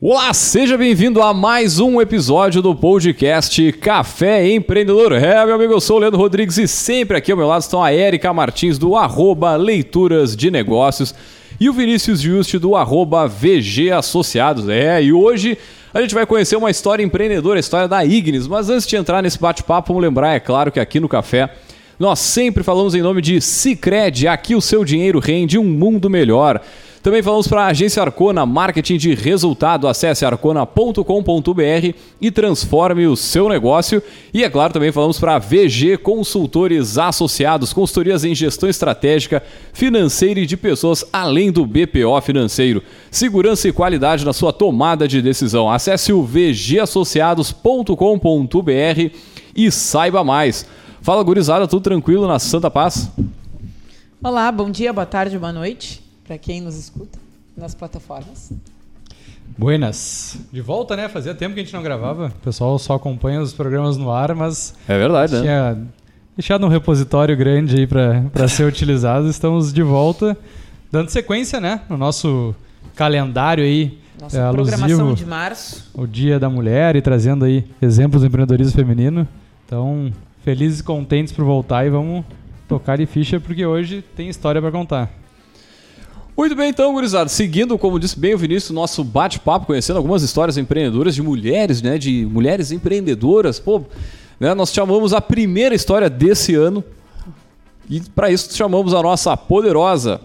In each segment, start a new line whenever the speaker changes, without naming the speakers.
Olá, seja bem-vindo a mais um episódio do podcast Café Empreendedor. É, meu amigo, eu sou o Leandro Rodrigues e sempre aqui ao meu lado estão a Érica Martins do arroba Leituras de Negócios e o Vinícius Juste do arroba VG Associados. É, e hoje a gente vai conhecer uma história empreendedora, a história da Ignis. Mas antes de entrar nesse bate-papo, vamos lembrar, é claro, que aqui no Café nós sempre falamos em nome de Cicred. Aqui o seu dinheiro rende um mundo melhor. Também falamos para a agência Arcona, marketing de resultado. Acesse arcona.com.br e transforme o seu negócio. E é claro, também falamos para a VG Consultores Associados, consultorias em gestão estratégica, financeira e de pessoas, além do BPO financeiro. Segurança e qualidade na sua tomada de decisão. Acesse o vgassociados.com.br e saiba mais. Fala, gurizada, tudo tranquilo na Santa Paz?
Olá, bom dia, boa tarde, boa noite para quem nos escuta nas plataformas.
Buenas. De volta, né? Fazia tempo que a gente não gravava. O pessoal só acompanha os programas no ar, mas.
É verdade, né?
Tinha deixado um repositório grande aí para ser utilizado. Estamos de volta, dando sequência, né? No nosso calendário aí.
Nossa é, programação de março.
O Dia da Mulher e trazendo aí exemplos do empreendedorismo feminino. Então, felizes e contentes por voltar e vamos tocar de ficha porque hoje tem história para contar.
Muito bem, então, gurizada. Seguindo, como disse bem o Vinícius, nosso bate-papo, conhecendo algumas histórias empreendedoras de mulheres, né? De mulheres empreendedoras. Pô, né, nós chamamos a primeira história desse ano. E para isso chamamos a nossa poderosa.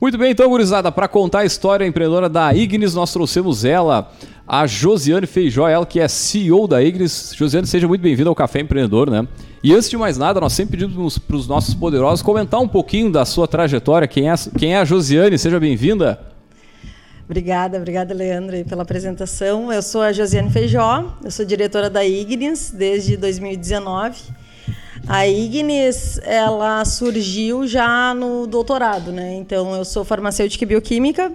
Muito bem, então, gurizada, para contar a história empreendedora da Ignis, nós trouxemos ela, a Josiane Feijó, ela que é CEO da Ignis. Josiane, seja muito bem-vinda ao Café Empreendedor, né? E antes de mais nada, nós sempre pedimos para os nossos poderosos comentar um pouquinho da sua trajetória. Quem é, quem é a Josiane? Seja bem-vinda.
Obrigada, obrigada, Leandro, pela apresentação. Eu sou a Josiane Feijó, eu sou diretora da Ignis desde 2019. A Ignis, ela surgiu já no doutorado, né? Então, eu sou farmacêutica e bioquímica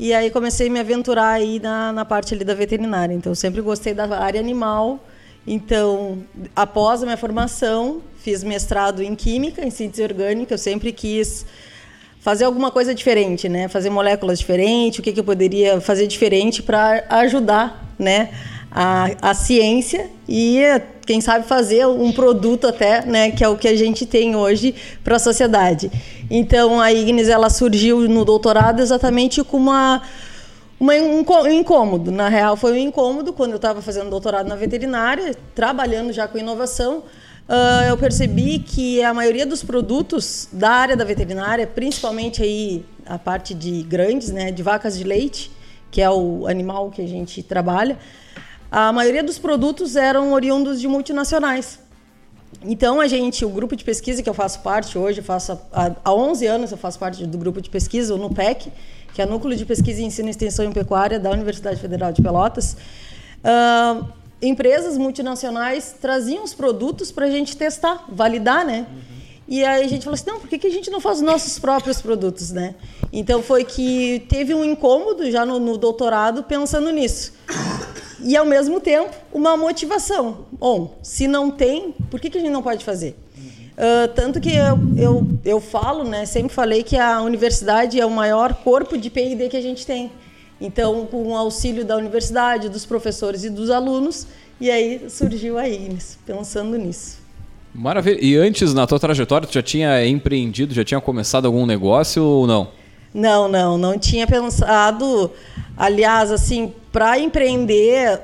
e aí comecei a me aventurar aí na, na parte ali da veterinária. Então, sempre gostei da área animal. Então, após a minha formação, fiz mestrado em Química, em Síntese Orgânica. Eu sempre quis fazer alguma coisa diferente, né? Fazer moléculas diferentes, o que, que eu poderia fazer diferente para ajudar, né? A, a ciência e quem sabe fazer um produto até, né, que é o que a gente tem hoje para a sociedade. Então a Ignis ela surgiu no doutorado exatamente com uma, um incômodo. Na real foi um incômodo quando eu estava fazendo doutorado na veterinária, trabalhando já com inovação. Uh, eu percebi que a maioria dos produtos da área da veterinária, principalmente aí a parte de grandes, né, de vacas de leite, que é o animal que a gente trabalha, a maioria dos produtos eram oriundos de multinacionais. Então, a gente, o grupo de pesquisa que eu faço parte hoje, faço há, há 11 anos eu faço parte do grupo de pesquisa, o NUPEC, que é Núcleo de Pesquisa, Ensino, Extensão e Pecuária da Universidade Federal de Pelotas. Uh, empresas multinacionais traziam os produtos para a gente testar, validar, né? Uhum. E aí a gente falou assim, não, por que, que a gente não faz os nossos próprios produtos, né? Então foi que teve um incômodo já no, no doutorado pensando nisso e, ao mesmo tempo, uma motivação. Bom, se não tem, por que, que a gente não pode fazer? Uh, tanto que eu, eu, eu falo, né, sempre falei que a universidade é o maior corpo de P&D que a gente tem. Então, com o auxílio da universidade, dos professores e dos alunos, e aí surgiu a Ignis, pensando nisso.
Maravilha. E antes, na tua trajetória, tu já tinha empreendido, já tinha começado algum negócio ou não?
Não, não, não tinha pensado. Aliás, assim, para empreender,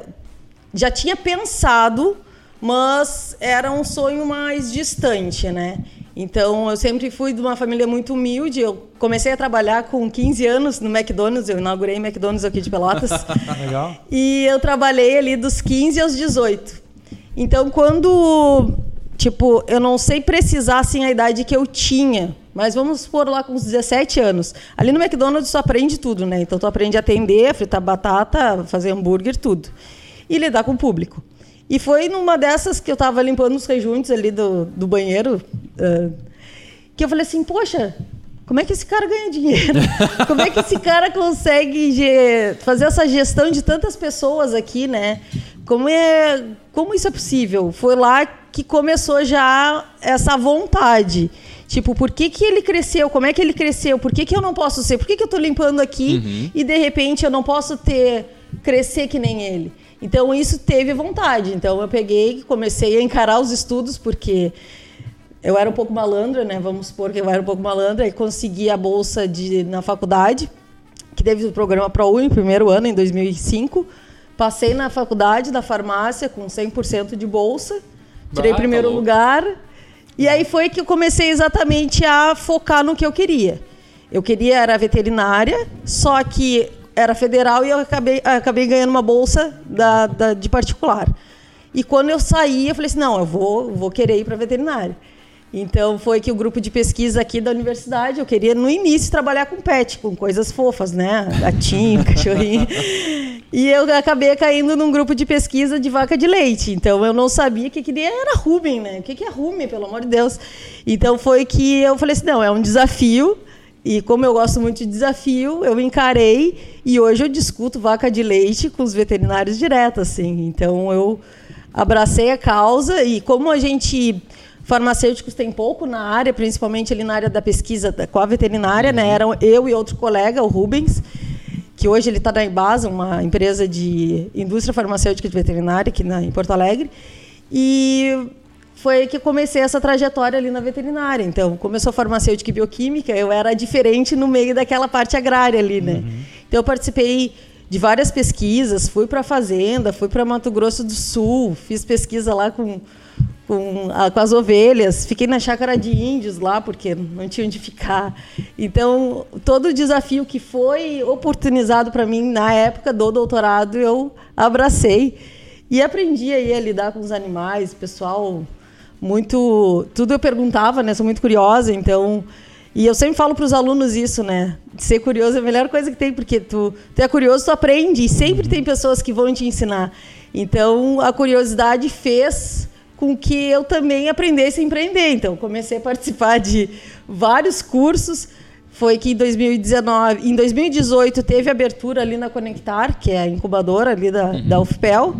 já tinha pensado, mas era um sonho mais distante, né? Então, eu sempre fui de uma família muito humilde. Eu comecei a trabalhar com 15 anos no McDonald's. Eu inaugurei McDonald's aqui de Pelotas. Legal. E eu trabalhei ali dos 15 aos 18. Então, quando Tipo, eu não sei precisar assim a idade que eu tinha, mas vamos por lá com uns 17 anos. Ali no McDonald's tu aprende tudo, né? Então tu aprende a atender, fritar batata, fazer hambúrguer, tudo. E lidar com o público. E foi numa dessas que eu estava limpando os rejuntos ali do, do banheiro, uh, que eu falei assim, poxa, como é que esse cara ganha dinheiro? Como é que esse cara consegue fazer essa gestão de tantas pessoas aqui, né? Como é, como isso é possível? Foi lá que começou já essa vontade. Tipo, por que, que ele cresceu? Como é que ele cresceu? Por que, que eu não posso ser? Por que, que eu tô limpando aqui
Uhum.
e de repente eu não posso ter crescer que nem ele? Então isso teve vontade. Então eu peguei, comecei a encarar os estudos porque eu era um pouco malandra, né? Vamos supor que eu era um pouco malandra e consegui a bolsa de na faculdade, que teve o programa ProUni, primeiro ano em 2005. Passei na faculdade da farmácia com 100% de bolsa. Tirei
Ah,
primeiro lugar. E aí foi que eu comecei exatamente a focar no que eu queria. Eu queria era veterinária, só que era federal e eu acabei, acabei ganhando uma bolsa da, da- de particular. E quando eu saí, eu falei assim, não, eu vou, vou querer ir para veterinária. Então foi que o grupo de pesquisa aqui da universidade, eu queria no início trabalhar com pet, com coisas fofas, né? Gatinho, cachorrinho. E eu acabei caindo num grupo de pesquisa de vaca de leite. Então eu não sabia que queria era rumen, né? O que que é rumen, pelo amor de Deus? Então foi que eu falei assim, não, é um desafio. E como eu gosto muito de desafio, eu encarei e hoje eu discuto vaca de leite com os veterinários direto, assim. Então eu abracei a causa e como a gente farmacêuticos tem pouco na área, principalmente ali na área da pesquisa da- com a veterinária, né? Eram eu e outro colega, o Rubens, que hoje ele está na Embasa, uma empresa de indústria farmacêutica de veterinária aqui na, em Porto Alegre. E foi que comecei essa trajetória ali na veterinária. Então, sou farmacêutica e bioquímica, eu era diferente no meio daquela parte agrária ali, né? Então, eu participei de várias pesquisas, fui para a fazenda, fui para Mato Grosso do Sul, fiz pesquisa lá com com, a- com as ovelhas, fiquei na chácara de índios lá, porque não tinha onde ficar. Então, todo o desafio que foi oportunizado para mim na época do doutorado, eu abracei e aprendi aí a lidar com os animais, pessoal muito, tudo eu perguntava, né? Sou muito curiosa, então e eu sempre falo para os alunos isso, né? Ser curioso é a melhor coisa que tem, porque tu, tu é curioso, tu aprende, e sempre tem pessoas que vão te ensinar. Então, a curiosidade fez com que eu também aprendesse a empreender. Então, comecei a participar de vários cursos. Foi que em 2019, em 2018 teve abertura ali na Conectar, que é a incubadora ali da, da UFPEL.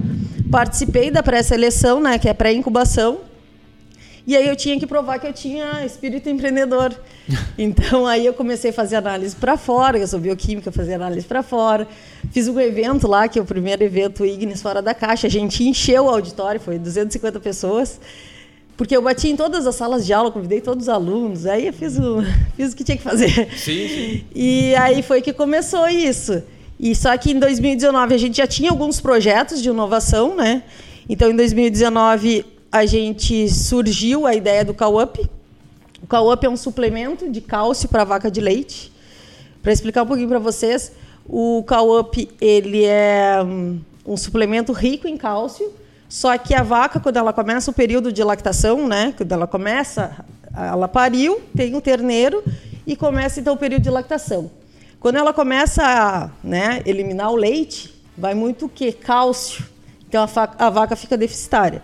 Participei da pré-seleção, né, que é pré-incubação. E aí eu tinha que provar que eu tinha espírito empreendedor. Então aí eu comecei a fazer análise para fora, eu sou bioquímica, fazia análise para fora. Fiz um evento lá, que é o primeiro evento Ignis Fora da Caixa. A gente encheu o auditório, foi 250 pessoas. Porque eu bati em todas as salas de aula, convidei todos os alunos. Aí eu fiz o, fiz o que tinha que fazer.
Sim, sim.
E aí foi que começou isso. E só que em 2019 a gente já tinha alguns projetos de inovação, né? Então em 2019 a gente surgiu a ideia do Cow-Up. O Cow-Up é um suplemento de cálcio para vaca de leite. Para explicar um pouquinho para vocês, o Cow-Up ele é hum, um suplemento rico em cálcio, só que a vaca quando ela começa o período de lactação, né, quando ela começa, ela pariu, tem um terneiro e começa então o período de lactação. Quando ela começa a né, eliminar o leite, vai muito o que? Cálcio. Então a, a vaca fica deficitária.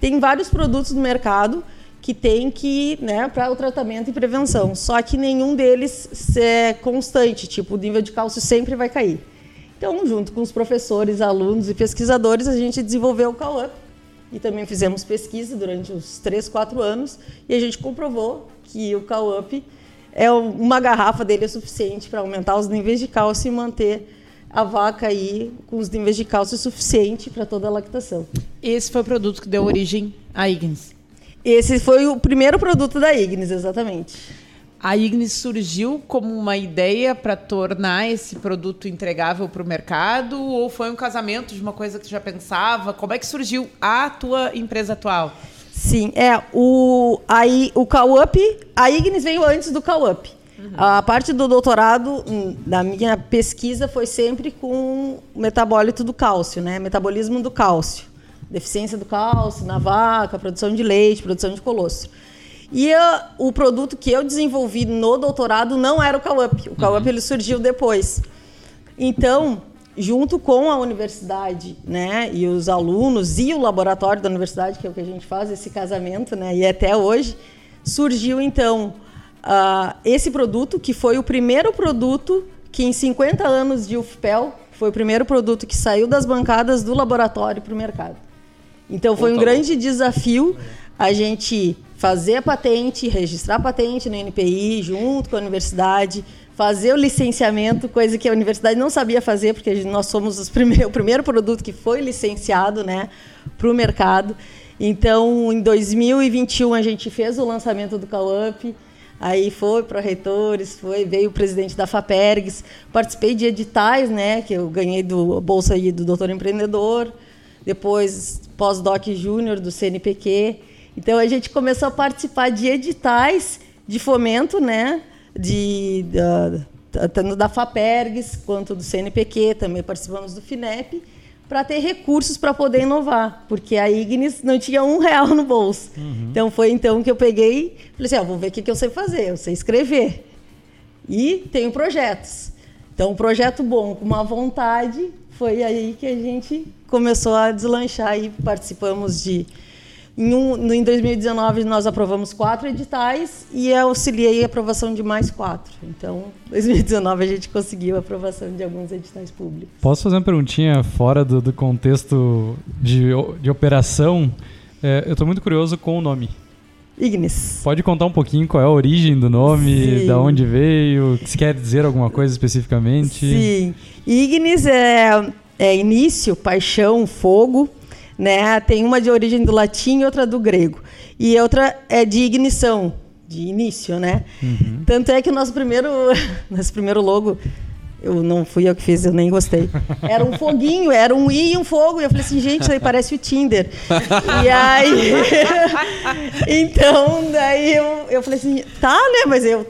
Tem vários produtos no mercado que tem que, né, para o tratamento e prevenção. Só que nenhum deles é constante, tipo, o nível de cálcio sempre vai cair. Então, junto com os professores, alunos e pesquisadores, a gente desenvolveu o CalUp e também fizemos pesquisa durante uns 3, 4 anos e a gente comprovou que o CalUp é um- uma garrafa dele é suficiente para aumentar os níveis de cálcio e manter a vaca aí com os níveis de cálcio suficiente para toda a lactação.
Esse foi o produto que deu origem à Ignis.
Esse foi o primeiro produto da Ignis, exatamente.
A Ignis surgiu como uma ideia para tornar esse produto entregável para o mercado ou foi um casamento de uma coisa que tu já pensava? Como é que surgiu a tua empresa atual?
Sim, é o aí o CalUp, a Ignis veio antes do CalUp. A parte do doutorado hum, da minha pesquisa foi sempre com o metabólito do cálcio, né? Metabolismo do cálcio, deficiência do cálcio na vaca, produção de leite, produção de colostro. E ah, o produto que eu desenvolvi no doutorado não era o CalUp. O CalUp ele surgiu depois. Então, junto com a universidade, né, e os alunos e o laboratório da universidade, que é o que a gente faz esse casamento, né, e até hoje, surgiu então ah, esse produto que foi o primeiro produto que em 50 anos de UFPEL foi o primeiro produto que saiu das bancadas do laboratório para o mercado. Então foi um
Puta
grande desafio a gente fazer a patente, registrar a patente no NPI junto com a universidade, fazer o licenciamento, coisa que a universidade não sabia fazer, porque nós somos os primeir, o primeiro produto que foi licenciado né, para o mercado. Então, em 2021, a gente fez o lançamento do CalUp, aí foi para reitores, foi, veio o presidente da FAPERGS, participei de editais, né, que eu ganhei do Bolsa aí do Doutor Empreendedor, depois pós-doc júnior do CNPq. Então, a gente começou a participar de editais de fomento, né, de, da, tanto da FAPERGS quanto do CNPq, também participamos do FINEP, para ter recursos para poder inovar, porque a Ignis não tinha um real no bolso. Uhum. Então foi então que eu peguei, falei assim, ah, vou ver o que, que eu sei fazer, eu sei escrever e tenho projetos. Então um projeto bom, com uma vontade, foi aí que a gente começou a deslanchar e participamos de em, um, em 2019, nós aprovamos quatro editais e auxiliei a aprovação de mais quatro. Então, em 2019, a gente conseguiu a aprovação de alguns editais públicos.
Posso fazer uma perguntinha fora do, do contexto de, de operação? É, eu estou muito curioso com o nome.
Ignis.
Pode contar um pouquinho qual é a origem do nome, Sim. da onde veio, se quer dizer alguma coisa especificamente?
Sim. Ignis é, é início, paixão, fogo né? Tem uma de origem do latim e outra do grego. E outra é de ignição, de início, né? Uhum. Tanto é que o nosso primeiro, nosso primeiro logo, eu não fui eu que fiz, eu nem gostei. Era um foguinho, era um i e um fogo. E eu falei assim, gente, isso aí parece o Tinder. e aí. então, daí eu, eu falei assim, tá, né? Mas eu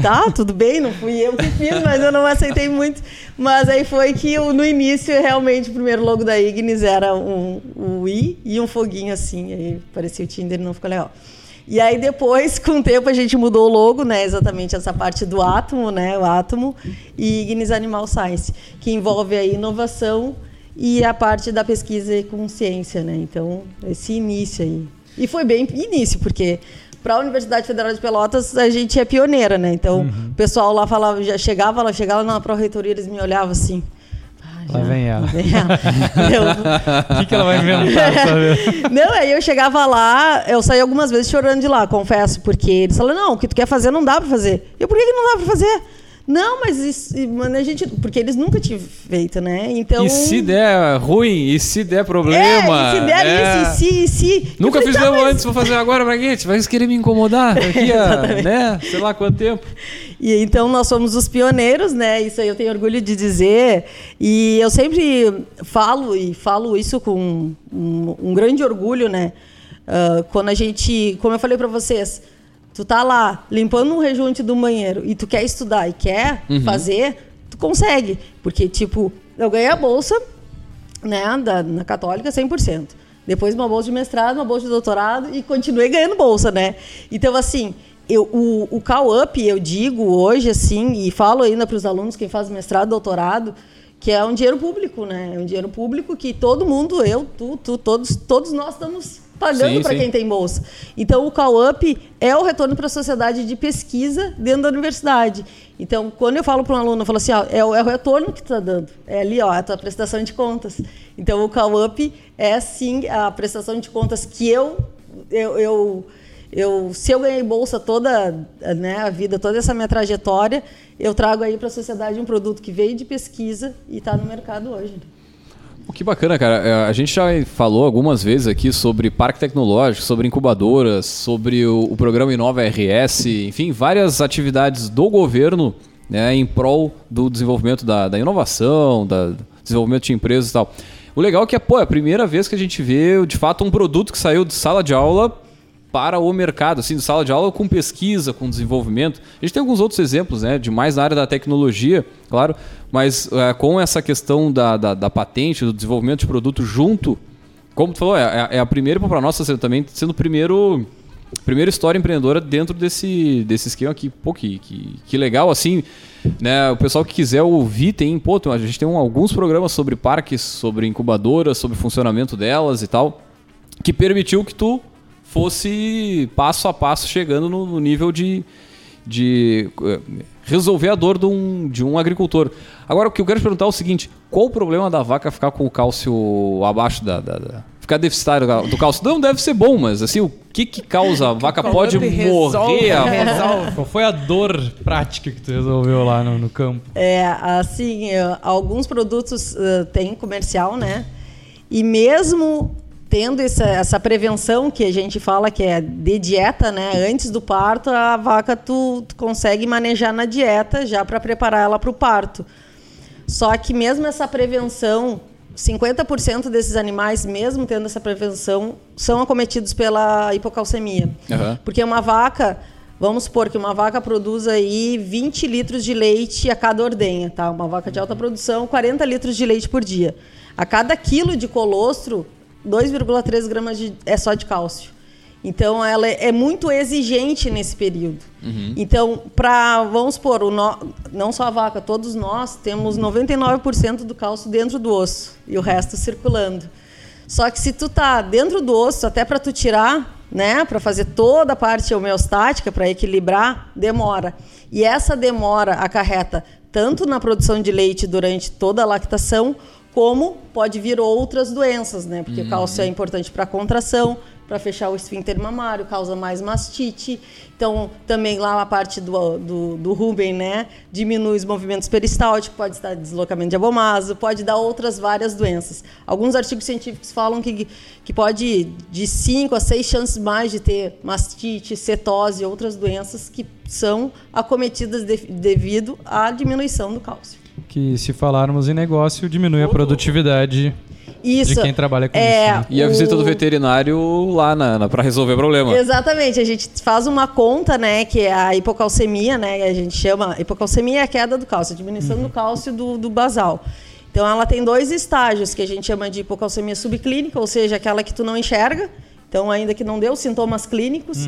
tá, tudo bem, não fui eu que fiz, mas eu não aceitei muito. Mas aí foi que no início, realmente, o primeiro logo da Ignis era um, um i e um foguinho assim, aí parecia o Tinder não ficou legal. E aí depois, com o tempo, a gente mudou o logo, né? Exatamente essa parte do átomo, né? O átomo e Ignis Animal Science, que envolve a inovação e a parte da pesquisa com ciência, né? Então, esse início aí. E foi bem início, porque para a Universidade Federal de Pelotas, a gente é pioneira, né? Então, uhum. o pessoal lá falava, já chegava, lá chegava na pró-reitoria, eles me olhavam assim.
Ah, lá vem ela. Lá vem ela. O que, que ela vai inventar?
Não, aí eu chegava lá, eu saí algumas vezes chorando de lá, confesso, porque eles falaram, não, o que tu quer fazer não dá para fazer. Eu, por que, que não dá para fazer? Não, mas isso, a gente. Porque eles nunca tinham feito, né? Então.
E se der ruim, e se der problema.
É, e se der é... isso, e se, e se.
Nunca falei, fizemos tá, mas... antes, vou fazer agora pra quê? Vai querer me incomodar daqui a, né? Sei lá quanto tempo.
E então nós somos os pioneiros, né? Isso aí eu tenho orgulho de dizer. E eu sempre falo, e falo isso com um, um grande orgulho, né? Uh, quando a gente. Como eu falei para vocês tu tá lá limpando um rejunte do banheiro e tu quer estudar e quer uhum. fazer, tu consegue. Porque, tipo, eu ganhei a bolsa, né, da, na Católica 100%. Depois uma bolsa de mestrado, uma bolsa de doutorado e continuei ganhando bolsa, né? Então, assim, eu, o, o Call Up, eu digo hoje, assim, e falo ainda para os alunos, quem faz mestrado, doutorado, que é um dinheiro público, né? É um dinheiro público que todo mundo, eu, tu, tu, todos, todos nós estamos pagando para quem tem bolsa. Então, o Call-Up é o retorno para a sociedade de pesquisa dentro da universidade. Então, quando eu falo para um aluno, eu falo assim, ó, é, o, é o retorno que tu está dando. É ali, ó, a tua prestação de contas. Então, o Call-Up é, sim, a prestação de contas que eu, eu, eu, eu se eu ganhei bolsa toda né, a vida, toda essa minha trajetória, eu trago aí para a sociedade um produto que veio de pesquisa e está no mercado hoje.
Que bacana, cara. É, a gente já falou algumas vezes aqui sobre parque tecnológico, sobre incubadoras, sobre o, o programa Inova RS, enfim, várias atividades do governo né, em prol do desenvolvimento da, da inovação, da desenvolvimento de empresas e tal. O legal é que pô, é a primeira vez que a gente vê, de fato, um produto que saiu de sala de aula para o mercado, assim, de sala de aula com pesquisa, com desenvolvimento. A gente tem alguns outros exemplos, né, de mais na área da tecnologia, claro, mas é, com essa questão da, da, da, patente, do desenvolvimento de produto junto, como tu falou, é, é, é a primeira para nós também sendo o primeiro primeira história empreendedora dentro desse, desse esquema aqui. Pô, que, que, que legal, assim, né? O pessoal que quiser ouvir, tem, pô, a gente tem alguns programas sobre parques, sobre incubadoras, sobre funcionamento delas e tal, que permitiu que tu fosse passo a passo chegando no, no nível de, de eh, resolver a dor de um, de um agricultor. Agora, o que eu quero te perguntar é o seguinte: qual o problema da vaca ficar com o cálcio abaixo da. da, da ficar deficitário do cálcio. Não deve ser bom, mas assim, o que que causa? A vaca pode morrer? a-
resolve.
Qual foi a dor prática que tu resolveu lá no, no campo?
É, assim, alguns produtos têm comercial, né? E mesmo tendo essa, essa prevenção que a gente fala que é de dieta, né? Antes do parto, a vaca tu, tu consegue manejar na dieta já para preparar ela para o parto. Só que mesmo essa prevenção, 50% desses animais, mesmo tendo essa prevenção, são acometidos pela hipocalcemia.
Aham.
Porque uma vaca, vamos supor que uma vaca produz aí 20 litros de leite a cada ordenha, tá? Uma vaca de alta produção, 40 litros de leite por dia. A cada quilo de colostro, 2,3 gramas de, é só de cálcio. Então, ela é é muito exigente nesse período. Então, para, vamos supor, o no- não só a vaca, todos nós temos 99% do cálcio dentro do osso e o resto circulando. Só que se tu tá dentro do osso, até para tu tirar, né, para fazer toda a parte homeostática, para equilibrar, demora. E essa demora acarreta tanto na produção de leite durante toda a lactação, como pode vir outras doenças, né? Porque o cálcio é importante para contração, para fechar o esfíncter mamário, causa mais mastite. Então, também lá a parte do, do, do Ruben, né? Diminui os movimentos peristálticos, pode dar deslocamento de abomaso, pode dar outras várias doenças. Alguns artigos científicos falam que, que pode de 5 a 6 chances mais de ter mastite, cetose e outras doenças que são acometidas de- devido à diminuição do cálcio.
Que se falarmos em negócio, diminui a produtividade
Isso.
de quem trabalha com
é,
isso. né?
E a
o-
visita do veterinário lá na, na, para resolver o problema.
Exatamente, a gente faz uma conta, né, que é a hipocalcemia, né, que a gente chama, hipocalcemia é a queda do cálcio, a diminuição do cálcio do, do basal. Então ela tem dois estágios que a gente chama de hipocalcemia subclínica, ou seja, aquela que tu não enxerga, então ainda que não deu sintomas clínicos,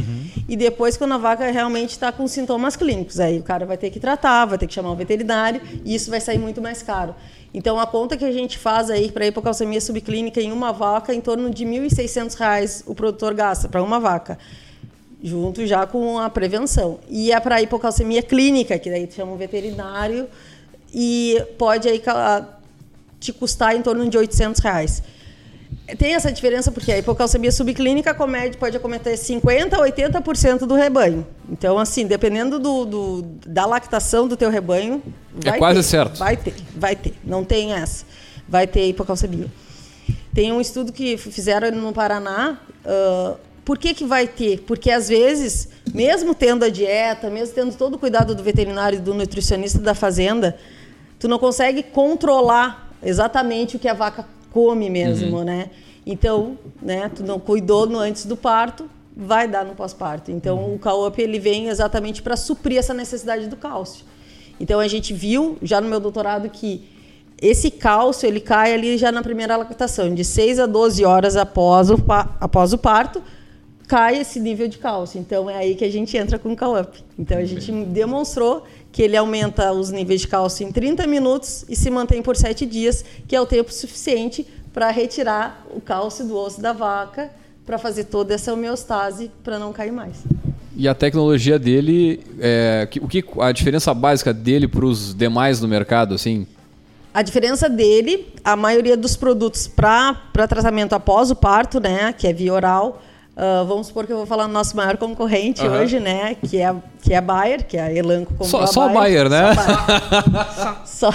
e depois quando a vaca realmente está com sintomas clínicos, aí o cara vai ter que tratar, vai ter que chamar um veterinário, e isso vai sair muito mais caro. Então a conta que a gente faz aí para hipocalcemia subclínica em uma vaca, em torno de 1.600 reais o produtor gasta para uma vaca junto já com a prevenção. E é para hipocalcemia clínica, que daí chama um veterinário e pode aí te custar em torno de 800 reais. Tem essa diferença porque a hipocalcemia subclínica comete, pode acometer 50% a 80% do rebanho. Então, assim, dependendo do, do- da lactação do teu rebanho...
É
vai
quase
ter,
certo.
Vai ter, vai ter. Não tem essa. Vai ter hipocalcemia. Tem um estudo que fizeram no Paraná. ah, por que, que vai ter? Porque às vezes, mesmo tendo a dieta, mesmo tendo todo o cuidado do veterinário do nutricionista da fazenda, tu não consegue controlar exatamente o que a vaca come mesmo, né? Então, né, tu não cuidou no antes do parto, vai dar no pós-parto. Então, o Cow-Up ele vem exatamente para suprir essa necessidade do cálcio. Então, a gente viu já no meu doutorado que esse cálcio ele cai ali já na primeira lactação, de 6 a 12 horas após o, após o parto, cai esse nível de cálcio. Então é aí que a gente entra com o Cow-Up. Então a gente demonstrou que ele aumenta os níveis de cálcio em 30 minutos e se mantém por 7 dias, que é o tempo suficiente para retirar o cálcio do osso da vaca, para fazer toda essa homeostase para não cair mais.
E a tecnologia dele, é, o que a diferença básica dele para os demais no mercado, assim?
A diferença dele, a maioria dos produtos para tratamento após o parto, né, que é via oral, ah, vamos supor que eu vou falar no nosso maior concorrente
Aham.
hoje, né, que é, que é a Bayer, que é a Elanco comprou
Só-
a
só a Bayer, né?
Só Bayer. Só.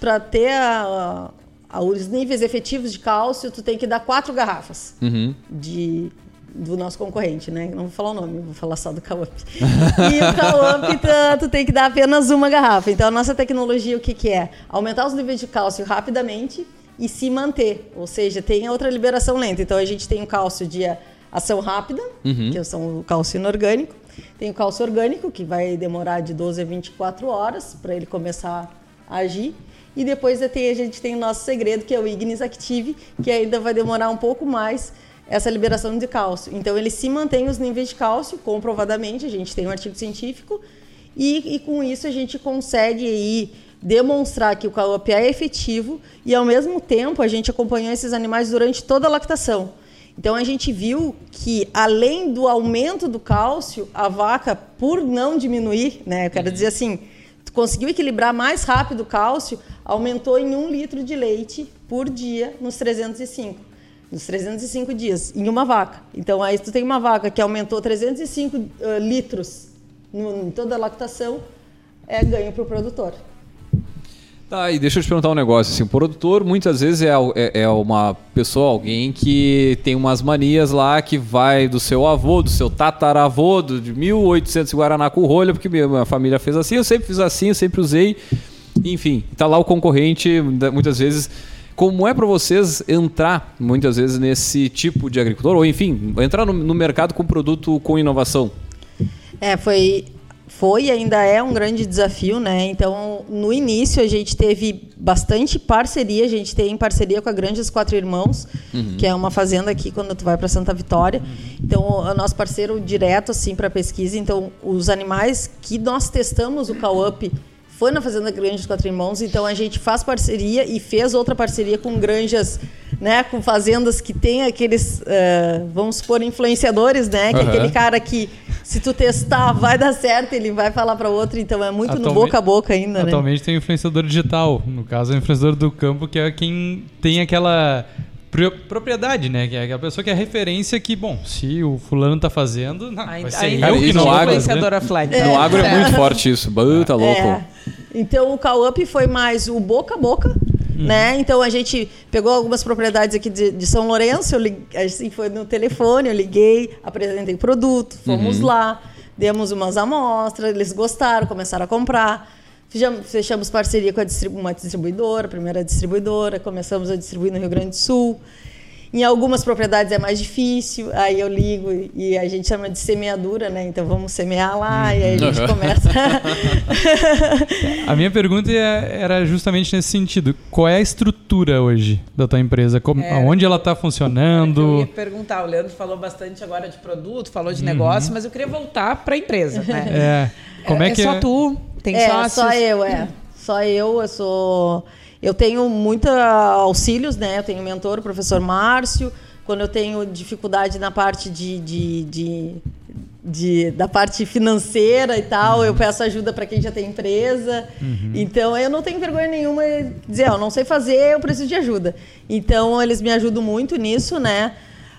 para ter a- a- os níveis efetivos de cálcio, tu tem que dar quatro garrafas
Uhum.
de do nosso concorrente, né? Não vou falar o nome, vou falar só do Cauamp. e o Cauamp, tu, tu tem que dar apenas uma garrafa. Então, a nossa tecnologia, o que, que é? Aumentar os níveis de cálcio rapidamente e se manter. Ou seja, tem outra liberação lenta. Então, a gente tem o cálcio de ação rápida, que são o cálcio inorgânico. Tem o cálcio orgânico, que vai demorar de 12 a 24 horas para ele começar a agir. E depois tem- a gente tem o nosso segredo, que é o Ignis Active, que ainda vai demorar um pouco mais essa liberação de cálcio. Então, ele se mantém os níveis de cálcio, comprovadamente, a gente tem um artigo científico, e, e com isso a gente consegue aí demonstrar que o Cauap é efetivo e, ao mesmo tempo, a gente acompanhou esses animais durante toda a lactação. Então, a gente viu que, além do aumento do cálcio, a vaca, por não diminuir, né, eu quero dizer assim, conseguiu equilibrar mais rápido o cálcio, aumentou em um litro de leite por dia nos 305. Nos 305 dias, em uma vaca. Então, aí tu tem uma vaca que aumentou 305 uh, litros no, em toda a lactação, é ganho para o produtor.
Tá, e deixa eu te perguntar um negócio. Assim, o produtor muitas vezes é, é, é, uma pessoa, alguém que tem umas manias lá que vai do seu avô, do seu tataravô, do, de 1800 Guaraná com rolha, porque minha família fez assim, eu sempre fiz assim, eu sempre usei. Enfim, tá lá o concorrente, muitas vezes. Como é para vocês entrar, muitas vezes, nesse tipo de agricultor? Ou, enfim, entrar no, no mercado com produto com inovação?
É, foi foi e ainda é um grande desafio, né? Então, no início a gente teve bastante parceria, a gente tem parceria com a Grandes Quatro Irmãos, uhum. que é uma fazenda aqui quando tu vai para Santa Vitória. Então, o nosso parceiro direto assim para pesquisa, então os animais que nós testamos o Caup foi na Fazenda Grande Quatro Irmãos, então a gente faz parceria e fez outra parceria com granjas, né, com fazendas que tem aqueles, uh, vamos supor, influenciadores, né, que uhum. é aquele cara que se tu testar vai dar certo, ele vai falar para outro, então é muito no boca a boca ainda,
atualmente né? Atualmente tem o influenciador digital, no caso é o influenciador do campo, que é quem tem aquela propriedade, né? Que é a pessoa que é referência que, bom, se o fulano tá fazendo, não, vai ser
ainda eu que no agro, né? é, no agro é, é, muito forte isso. Bah, tá louco. É.
Então o call up foi mais o boca a boca, hum. né? Então a gente pegou algumas propriedades aqui de, de São Lourenço, eu liguei, assim foi no telefone, eu liguei, apresentei produto, fomos uhum. lá, demos umas amostras, eles gostaram, começaram a comprar. Fechamos parceria com distribu uma distribuidora, a primeira distribuidora, começamos a distribuir no Rio Grande do Sul. Em algumas propriedades é mais difícil, aí eu ligo e a gente chama de semeadura, né? Então vamos semear lá e aí a gente uhum. começa.
a minha pergunta é, era justamente nesse sentido: qual é a estrutura hoje da tua empresa? Como, é, onde ela está funcionando?
Eu ia perguntar, o Leandro falou bastante agora de produto, falou de uhum. negócio, mas eu queria voltar para a empresa, né?
É. Como é, é que
é só tu? Tem
é,
sócios?
só eu, é. Só eu, eu sou eu tenho muitos auxílios, né? Eu tenho mentor, o professor Márcio. Quando eu tenho dificuldade na parte de, de, de, de da parte financeira e tal, uhum. eu peço ajuda para quem já tem empresa. Uhum. Então eu não tenho vergonha nenhuma de dizer, eu não sei fazer, eu preciso de ajuda. Então eles me ajudam muito nisso, né?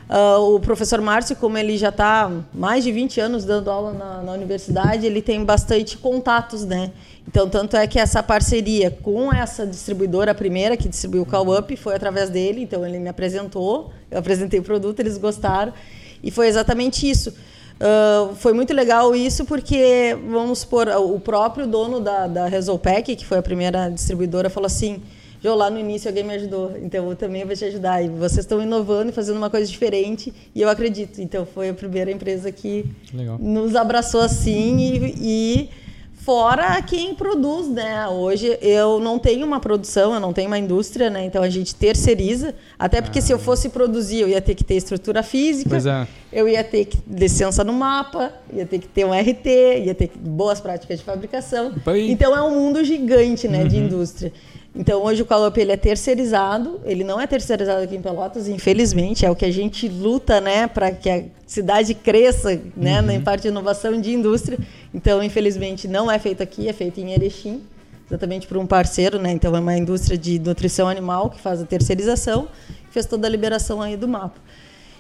Uh, o professor Márcio, como ele já está mais de 20 anos dando aula na, na, universidade, ele tem bastante contatos, né? Então, tanto é que essa parceria com essa distribuidora, a primeira que distribuiu o Call Up, foi através dele. Então, ele me apresentou, eu apresentei o produto, eles gostaram. E foi exatamente isso. Uh, foi muito legal isso porque, vamos supor, o próprio dono da, da Resolpack, que foi a primeira distribuidora, falou assim Jô, lá no início alguém me ajudou, então eu também vou te ajudar. E vocês estão inovando e fazendo uma coisa diferente, e eu acredito. Então foi a primeira empresa que Legal. nos abraçou assim e, e fora quem produz, né? Hoje eu não tenho uma produção, eu não tenho uma indústria, né? Então a gente terceiriza, até porque ah. se eu ah. fosse produzir, eu ia ter que ter estrutura física, é. eu ia ter que licença no mapa, ia ter que ter um RT, ia ter boas práticas de fabricação. Então é um mundo gigante, né, uhum. de indústria. Então, hoje o Calop ele é terceirizado, ele não é terceirizado aqui em Pelotas, infelizmente, é o que a gente luta, né, para que a cidade cresça, né, uhum. na parte de inovação de indústria. Então, infelizmente, não é feito aqui, é feito em Erechim, exatamente por um parceiro, né? Então, é uma indústria de nutrição animal que faz a terceirização, fez toda a liberação aí do mapa.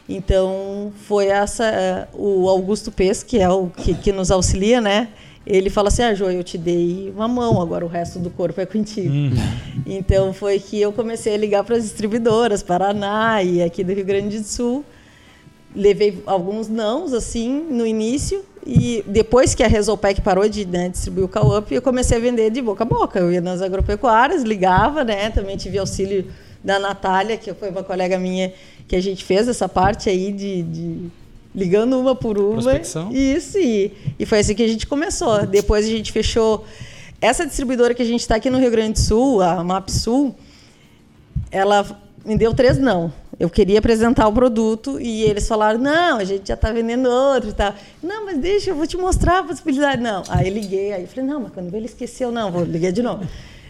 Então, foi essa eh, o Augusto Pes, que é o que, que nos auxilia, né? Ele fala assim: Ah, Jo, eu te dei uma mão, agora o resto do corpo é contigo. Uhum. Então foi que eu comecei a ligar para as distribuidoras, Paraná e aqui do Rio Grande do Sul. Levei alguns nãos, assim, no início. E depois que a Resolpec parou de né, distribuir o Caup, eu comecei a vender de boca a boca. Eu ia nas agropecuárias, ligava, né? Também tive auxílio da Natália, que foi uma colega minha que a gente fez essa parte aí de, de ligando uma por uma.
Prospecção.
Isso, e, e foi assim que a gente começou. Depois a gente fechou. Essa distribuidora que a gente está aqui no Rio Grande do Sul, a MAP Sul, ela me deu três não. Eu queria apresentar o produto e eles falaram: não, a gente já está vendendo outro e tal. Não, mas deixa, eu vou te mostrar a possibilidade. Não. Aí liguei, aí falei: não, mas quando ele esqueceu, não, vou ligar de novo.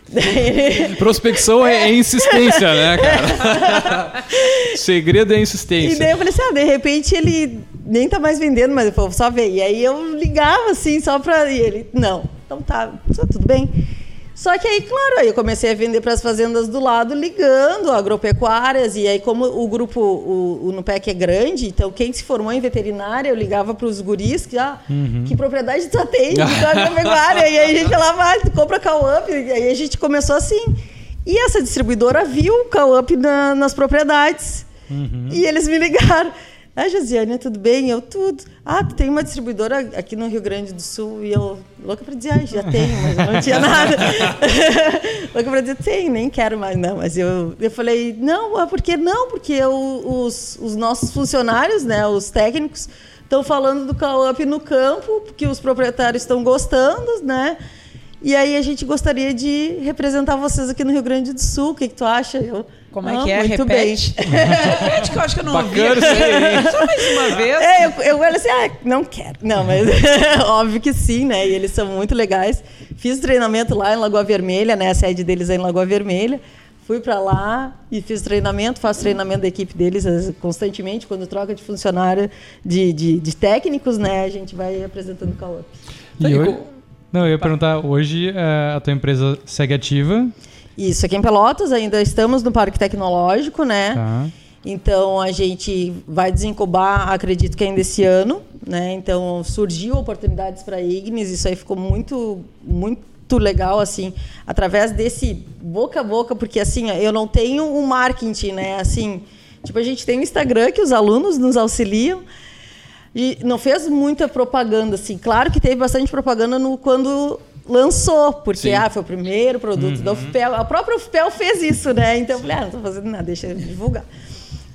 Prospecção é, é, insistência, né, cara? Segredo é insistência.
E daí eu falei assim: ah, de repente ele nem tá mais vendendo, mas eu só ver. E aí eu ligava assim, só pra. E ele, não, então tá, tudo bem. Só que aí, claro, aí eu comecei a vender para as fazendas do lado, ligando, agropecuárias, e aí como o grupo, o, o Nupec é grande, então quem se formou em veterinária, eu ligava para os guris, que, ah, uhum. que propriedade tu tem de agropecuária? e aí a gente falava, ah, tu compra cow-up, e aí a gente começou assim. E essa distribuidora viu o cow-up na, nas propriedades, uhum. e eles me ligaram. Ah, Josiane, tudo bem? Eu, tudo. Ah, tu tem uma distribuidora aqui no Rio Grande do Sul. E eu, louca para dizer, ah, já tenho, mas eu não tinha nada. louca para dizer, tem, nem quero mais, não. Mas eu, eu falei, não, por que não? Porque eu, os, os nossos funcionários, né, os técnicos, estão falando do call-up no campo, porque os proprietários estão gostando, né? E aí a gente gostaria de representar vocês aqui no Rio Grande do Sul. O que, que tu acha? Eu,
como é que é? Muito Repete. bem. Repete que eu acho que eu não Bacana, ouvi. Só mais uma vez.
É, eu, eu falei assim, ah, não quero. Não, mas óbvio que sim, né? E eles são muito legais. Fiz treinamento lá em Lagoa Vermelha, né? A sede deles é em Lagoa Vermelha. Fui para lá e fiz treinamento, faço treinamento da equipe deles constantemente, quando troca de funcionário, de, de, de técnicos, né? A gente vai apresentando o call-up.
Não, eu ia perguntar, hoje eh, a tua empresa segue ativa?
Isso, aqui em Pelotas ainda estamos no Parque Tecnológico, né? Tá. Então a gente vai desencubar, acredito que ainda esse ano, né? Então surgiu oportunidades para a Ignis, isso aí ficou muito muito legal assim, através desse boca a boca, porque assim, eu não tenho um marketing, né? Assim, tipo a gente tem o Instagram que os alunos nos auxiliam, e não fez muita propaganda, assim. Claro que teve bastante propaganda no, quando lançou, porque ah, foi o primeiro produto uhum. da UFPEL. A própria UFPEL fez isso, né? Então eu falei, ah, não estou fazendo nada, deixa eu divulgar.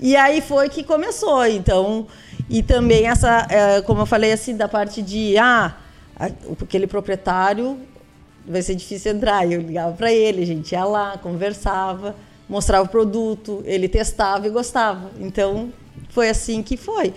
E aí foi que começou. Então, e também essa, é, como eu falei assim, da parte de ah, aquele proprietário vai ser difícil entrar. Eu ligava para ele, a gente ia lá, conversava, mostrava o produto, ele testava e gostava. Então, foi assim que foi.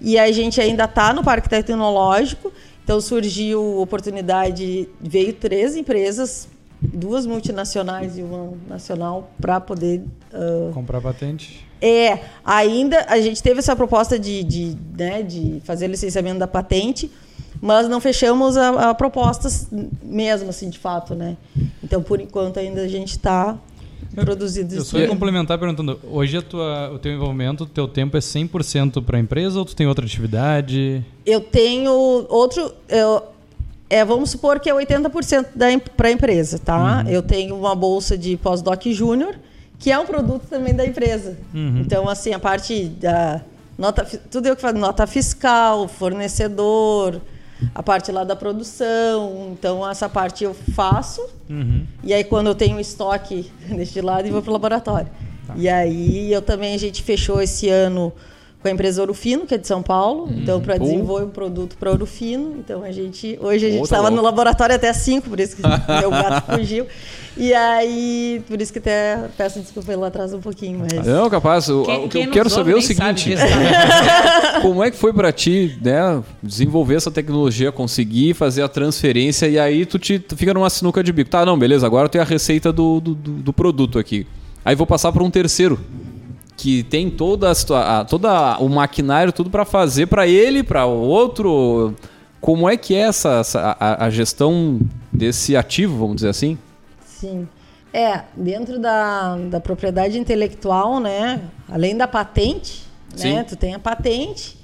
E a gente ainda está no Parque Tecnológico, então surgiu oportunidade, veio três empresas, duas multinacionais e uma nacional, para poder.
Uh, Comprar patente?
É, ainda a gente teve essa proposta de, de, né, de fazer licenciamento da patente, mas não fechamos a, a propostas mesmo, assim, de fato, né? Então, por enquanto, ainda a gente está produzido
Eu só ia complementar perguntando, hoje tua, o teu envolvimento, o teu tempo é 100% para a empresa ou tu tem outra atividade?
Eu tenho outro... Eu, é, vamos supor que é 80% para a empresa, tá? Uhum. Eu tenho uma bolsa de pós-doc júnior, que é um produto também da empresa. Uhum. Então, assim, a parte da... Nota, tudo eu que faço, nota fiscal, fornecedor, a parte lá da produção. Então, essa parte eu faço. Uhum. E aí, quando eu tenho estoque, deixo de lado e vou para o laboratório. Tá. E aí, eu também, a gente fechou esse ano com a empresa Ouro Fino, que é de São Paulo. Uhum. Então, para desenvolver um produto para Ouro Fino. Então, a gente... Hoje a gente estava no laboratório até 5, por isso que meu gato fugiu. E aí, por isso que até peço desculpa pelo atraso um pouquinho, mas...
Não, capaz. O, quem, o que eu quero saber é o seguinte. Tá? como é que foi para ti, né, desenvolver essa tecnologia, conseguir fazer a transferência e aí tu, te, tu fica numa sinuca de bico. Tá, não, beleza, agora eu tenho a receita do, do, do produto aqui. Aí vou passar para um terceiro que tem toda a, toda o maquinário tudo para fazer para ele, para o outro. Como é que é essa, essa a, a, gestão desse ativo, vamos dizer assim?
Sim. É, dentro da, da propriedade intelectual, né? Além da patente, né? Tu tem a patente,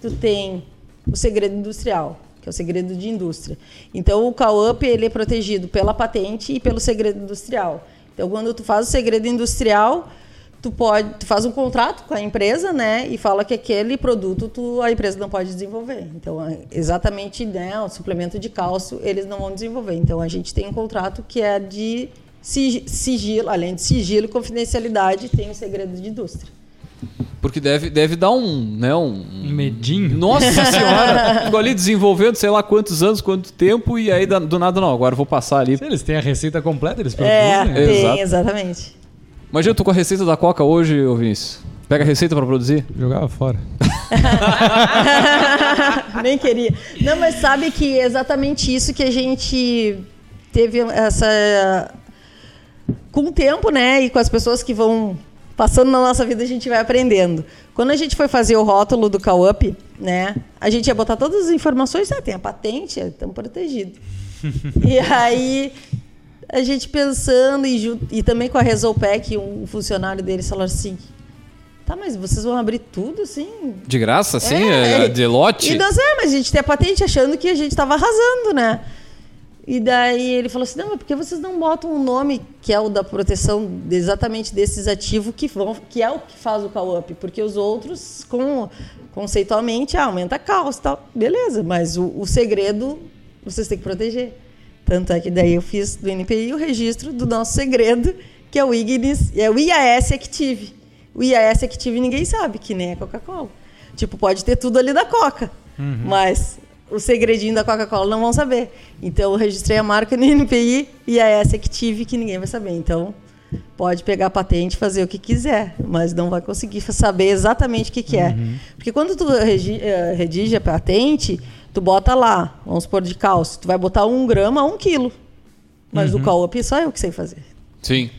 tu tem o segredo industrial, que é o segredo de indústria. Então o CalUp ele é protegido pela patente e pelo segredo industrial. Então quando tu faz o segredo industrial, tu pode, tu faz um contrato com a empresa, né, e fala que aquele produto tu, a empresa não pode desenvolver. Então, é exatamente, né, o suplemento de cálcio eles não vão desenvolver. Então, a gente tem um contrato que é de sigilo, além de sigilo e confidencialidade, tem o segredo de indústria.
Porque deve, deve dar um, né, um...
medinho.
Nossa senhora! Ficou ali desenvolvendo sei lá quantos anos, quanto tempo, e aí do nada não, agora vou passar ali.
Se eles têm a receita completa, eles
é, produzem. É, tem, Exato. exatamente.
Imagina, eu tô com a receita da Coca hoje, ô Vinícius. Pega a receita para produzir?
Jogava fora.
Nem queria. Não, mas sabe que é exatamente isso que a gente teve essa. Com o tempo, né? E com as pessoas que vão passando na nossa vida, a gente vai aprendendo. Quando a gente foi fazer o rótulo do Call-Up, né? A gente ia botar todas as informações, ah, tem a patente, estamos protegidos. e aí a gente pensando e, e também com a Resolpec, um funcionário deles falou assim: Tá, mas vocês vão abrir tudo assim?
De graça, assim? É, é, de lote?
E nós, é, mas a gente tem a patente achando que a gente estava arrasando, né? E daí ele falou assim: não, mas por que vocês não botam um nome que é o da proteção exatamente desses ativos que, vão, que é o que faz o call-up? Porque os outros, com, conceitualmente, ah, aumenta a caos e tal. Beleza, mas o, o segredo vocês têm que proteger. Tanto é que daí eu fiz do NPI o registro do nosso segredo, que é o Ignis, é o IAS Active. O IAS Active ninguém sabe, que nem a Coca-Cola. Tipo, pode ter tudo ali da Coca, uhum. mas o segredinho da Coca-Cola não vão saber. Então eu registrei a marca no NPI IAS Active, que ninguém vai saber. Então pode pegar a patente fazer o que quiser, mas não vai conseguir saber exatamente o que, que é. Uhum. Porque quando tu eh, redige a patente, Tu bota lá, vamos supor de cálcio, tu vai botar um grama a um quilo. Mas uhum. o call-up só eu que sei fazer.
Sim.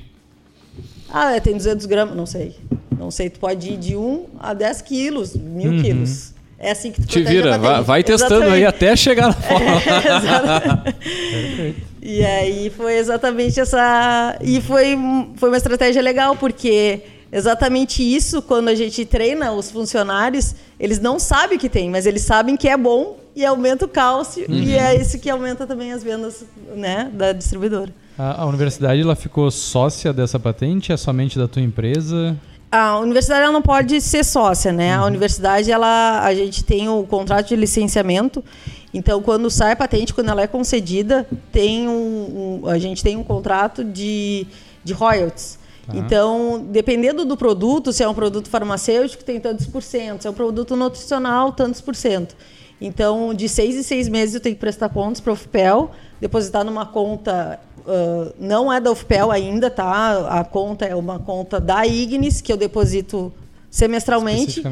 Ah, é, tem 200 gramas, não sei. Não sei, tu pode ir de 1 a 10 quilos, mil uhum. quilos. É assim que tu
Te vira, vai, vai testando aí até chegar na forma.
É, e aí foi exatamente essa. E foi, foi uma estratégia legal, porque exatamente isso, quando a gente treina os funcionários, eles não sabem que tem, mas eles sabem que é bom e aumenta o cálcio uhum. e é isso que aumenta também as vendas né, da distribuidora.
A, a, universidade ela ficou sócia dessa patente? É somente da tua empresa?
A universidade ela não pode ser sócia, né? Uhum. A universidade ela a gente tem o contrato de licenciamento. Então, quando sai a patente, quando ela é concedida, tem um, um a gente tem um contrato de, de royalties. Tá. Então, dependendo do produto, se é um produto farmacêutico, tem tantos por cento. Se é um produto nutricional, tantos por cento. Então, de seis em seis meses eu tenho que prestar contas para o UFPEL, depositar numa conta, uh, não é da UFPEL ainda, tá? A conta é uma conta da Ignis, que eu deposito semestralmente.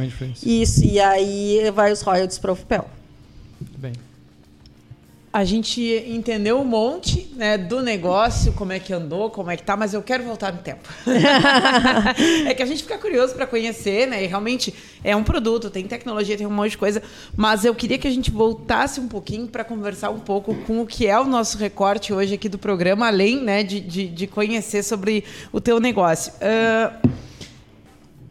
Isso, e aí vai os royalties para o UFPEL. Muito
bem a gente entendeu um monte né, do negócio, como é que andou, como é que tá, mas eu quero voltar no tempo. é que a gente fica curioso para conhecer, né? E realmente é um produto, tem tecnologia, tem um monte de coisa, mas eu queria que a gente voltasse um pouquinho para conversar um pouco com o que é o nosso recorte hoje aqui do programa, além né, de, de, de conhecer sobre o teu negócio. Uh,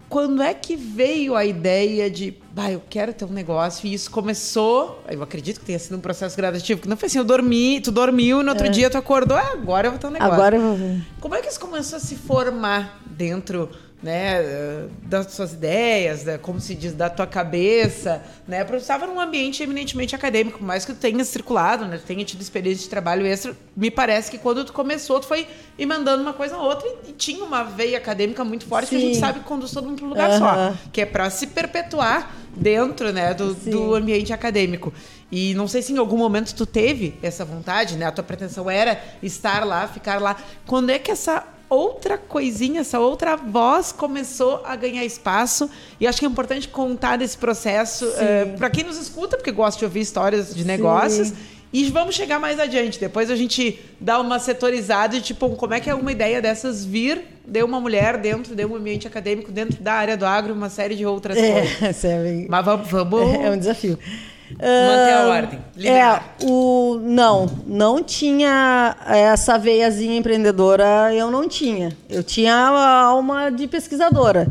quando é que veio a ideia de, bah, eu quero ter um negócio? E isso começou, eu acredito que tenha sido um processo gradativo, que não foi assim, eu dormi, tu dormiu e no outro é. dia tu acordou, ah, agora eu vou ter um negócio.
Agora eu vou ver.
Como é que isso começou a se formar dentro né, das suas ideias, da, como se diz, da tua cabeça, né? Porque estava num ambiente eminentemente acadêmico, por mais que tu tenha circulado, né, tu tenha tido experiência de trabalho extra, me parece que quando tu começou, tu foi emendando uma coisa a outra e, e tinha uma veia acadêmica muito forte Sim. que a gente sabe que conduz todo mundo para um lugar uhum. só, que é para se perpetuar dentro, né, do, do ambiente acadêmico. E não sei se em algum momento tu teve essa vontade, né? A tua pretensão era estar lá, ficar lá. Quando é que essa outra coisinha, essa outra voz começou a ganhar espaço. E acho que é importante contar desse processo uh, eh, para quem nos escuta, porque gosta de ouvir histórias de negócios. Sim. E vamos chegar mais adiante. Depois a gente dá uma setorizada de tipo, como é que é uma ideia dessas vir de uma mulher dentro de um ambiente acadêmico, dentro da área do agro, uma série de outras é, coisas. É, Mas vamos, vamos.
É um desafio.
Manter a ordem.
É, o, não, não tinha essa veiazinha empreendedora, eu não tinha. Eu tinha a alma de pesquisadora.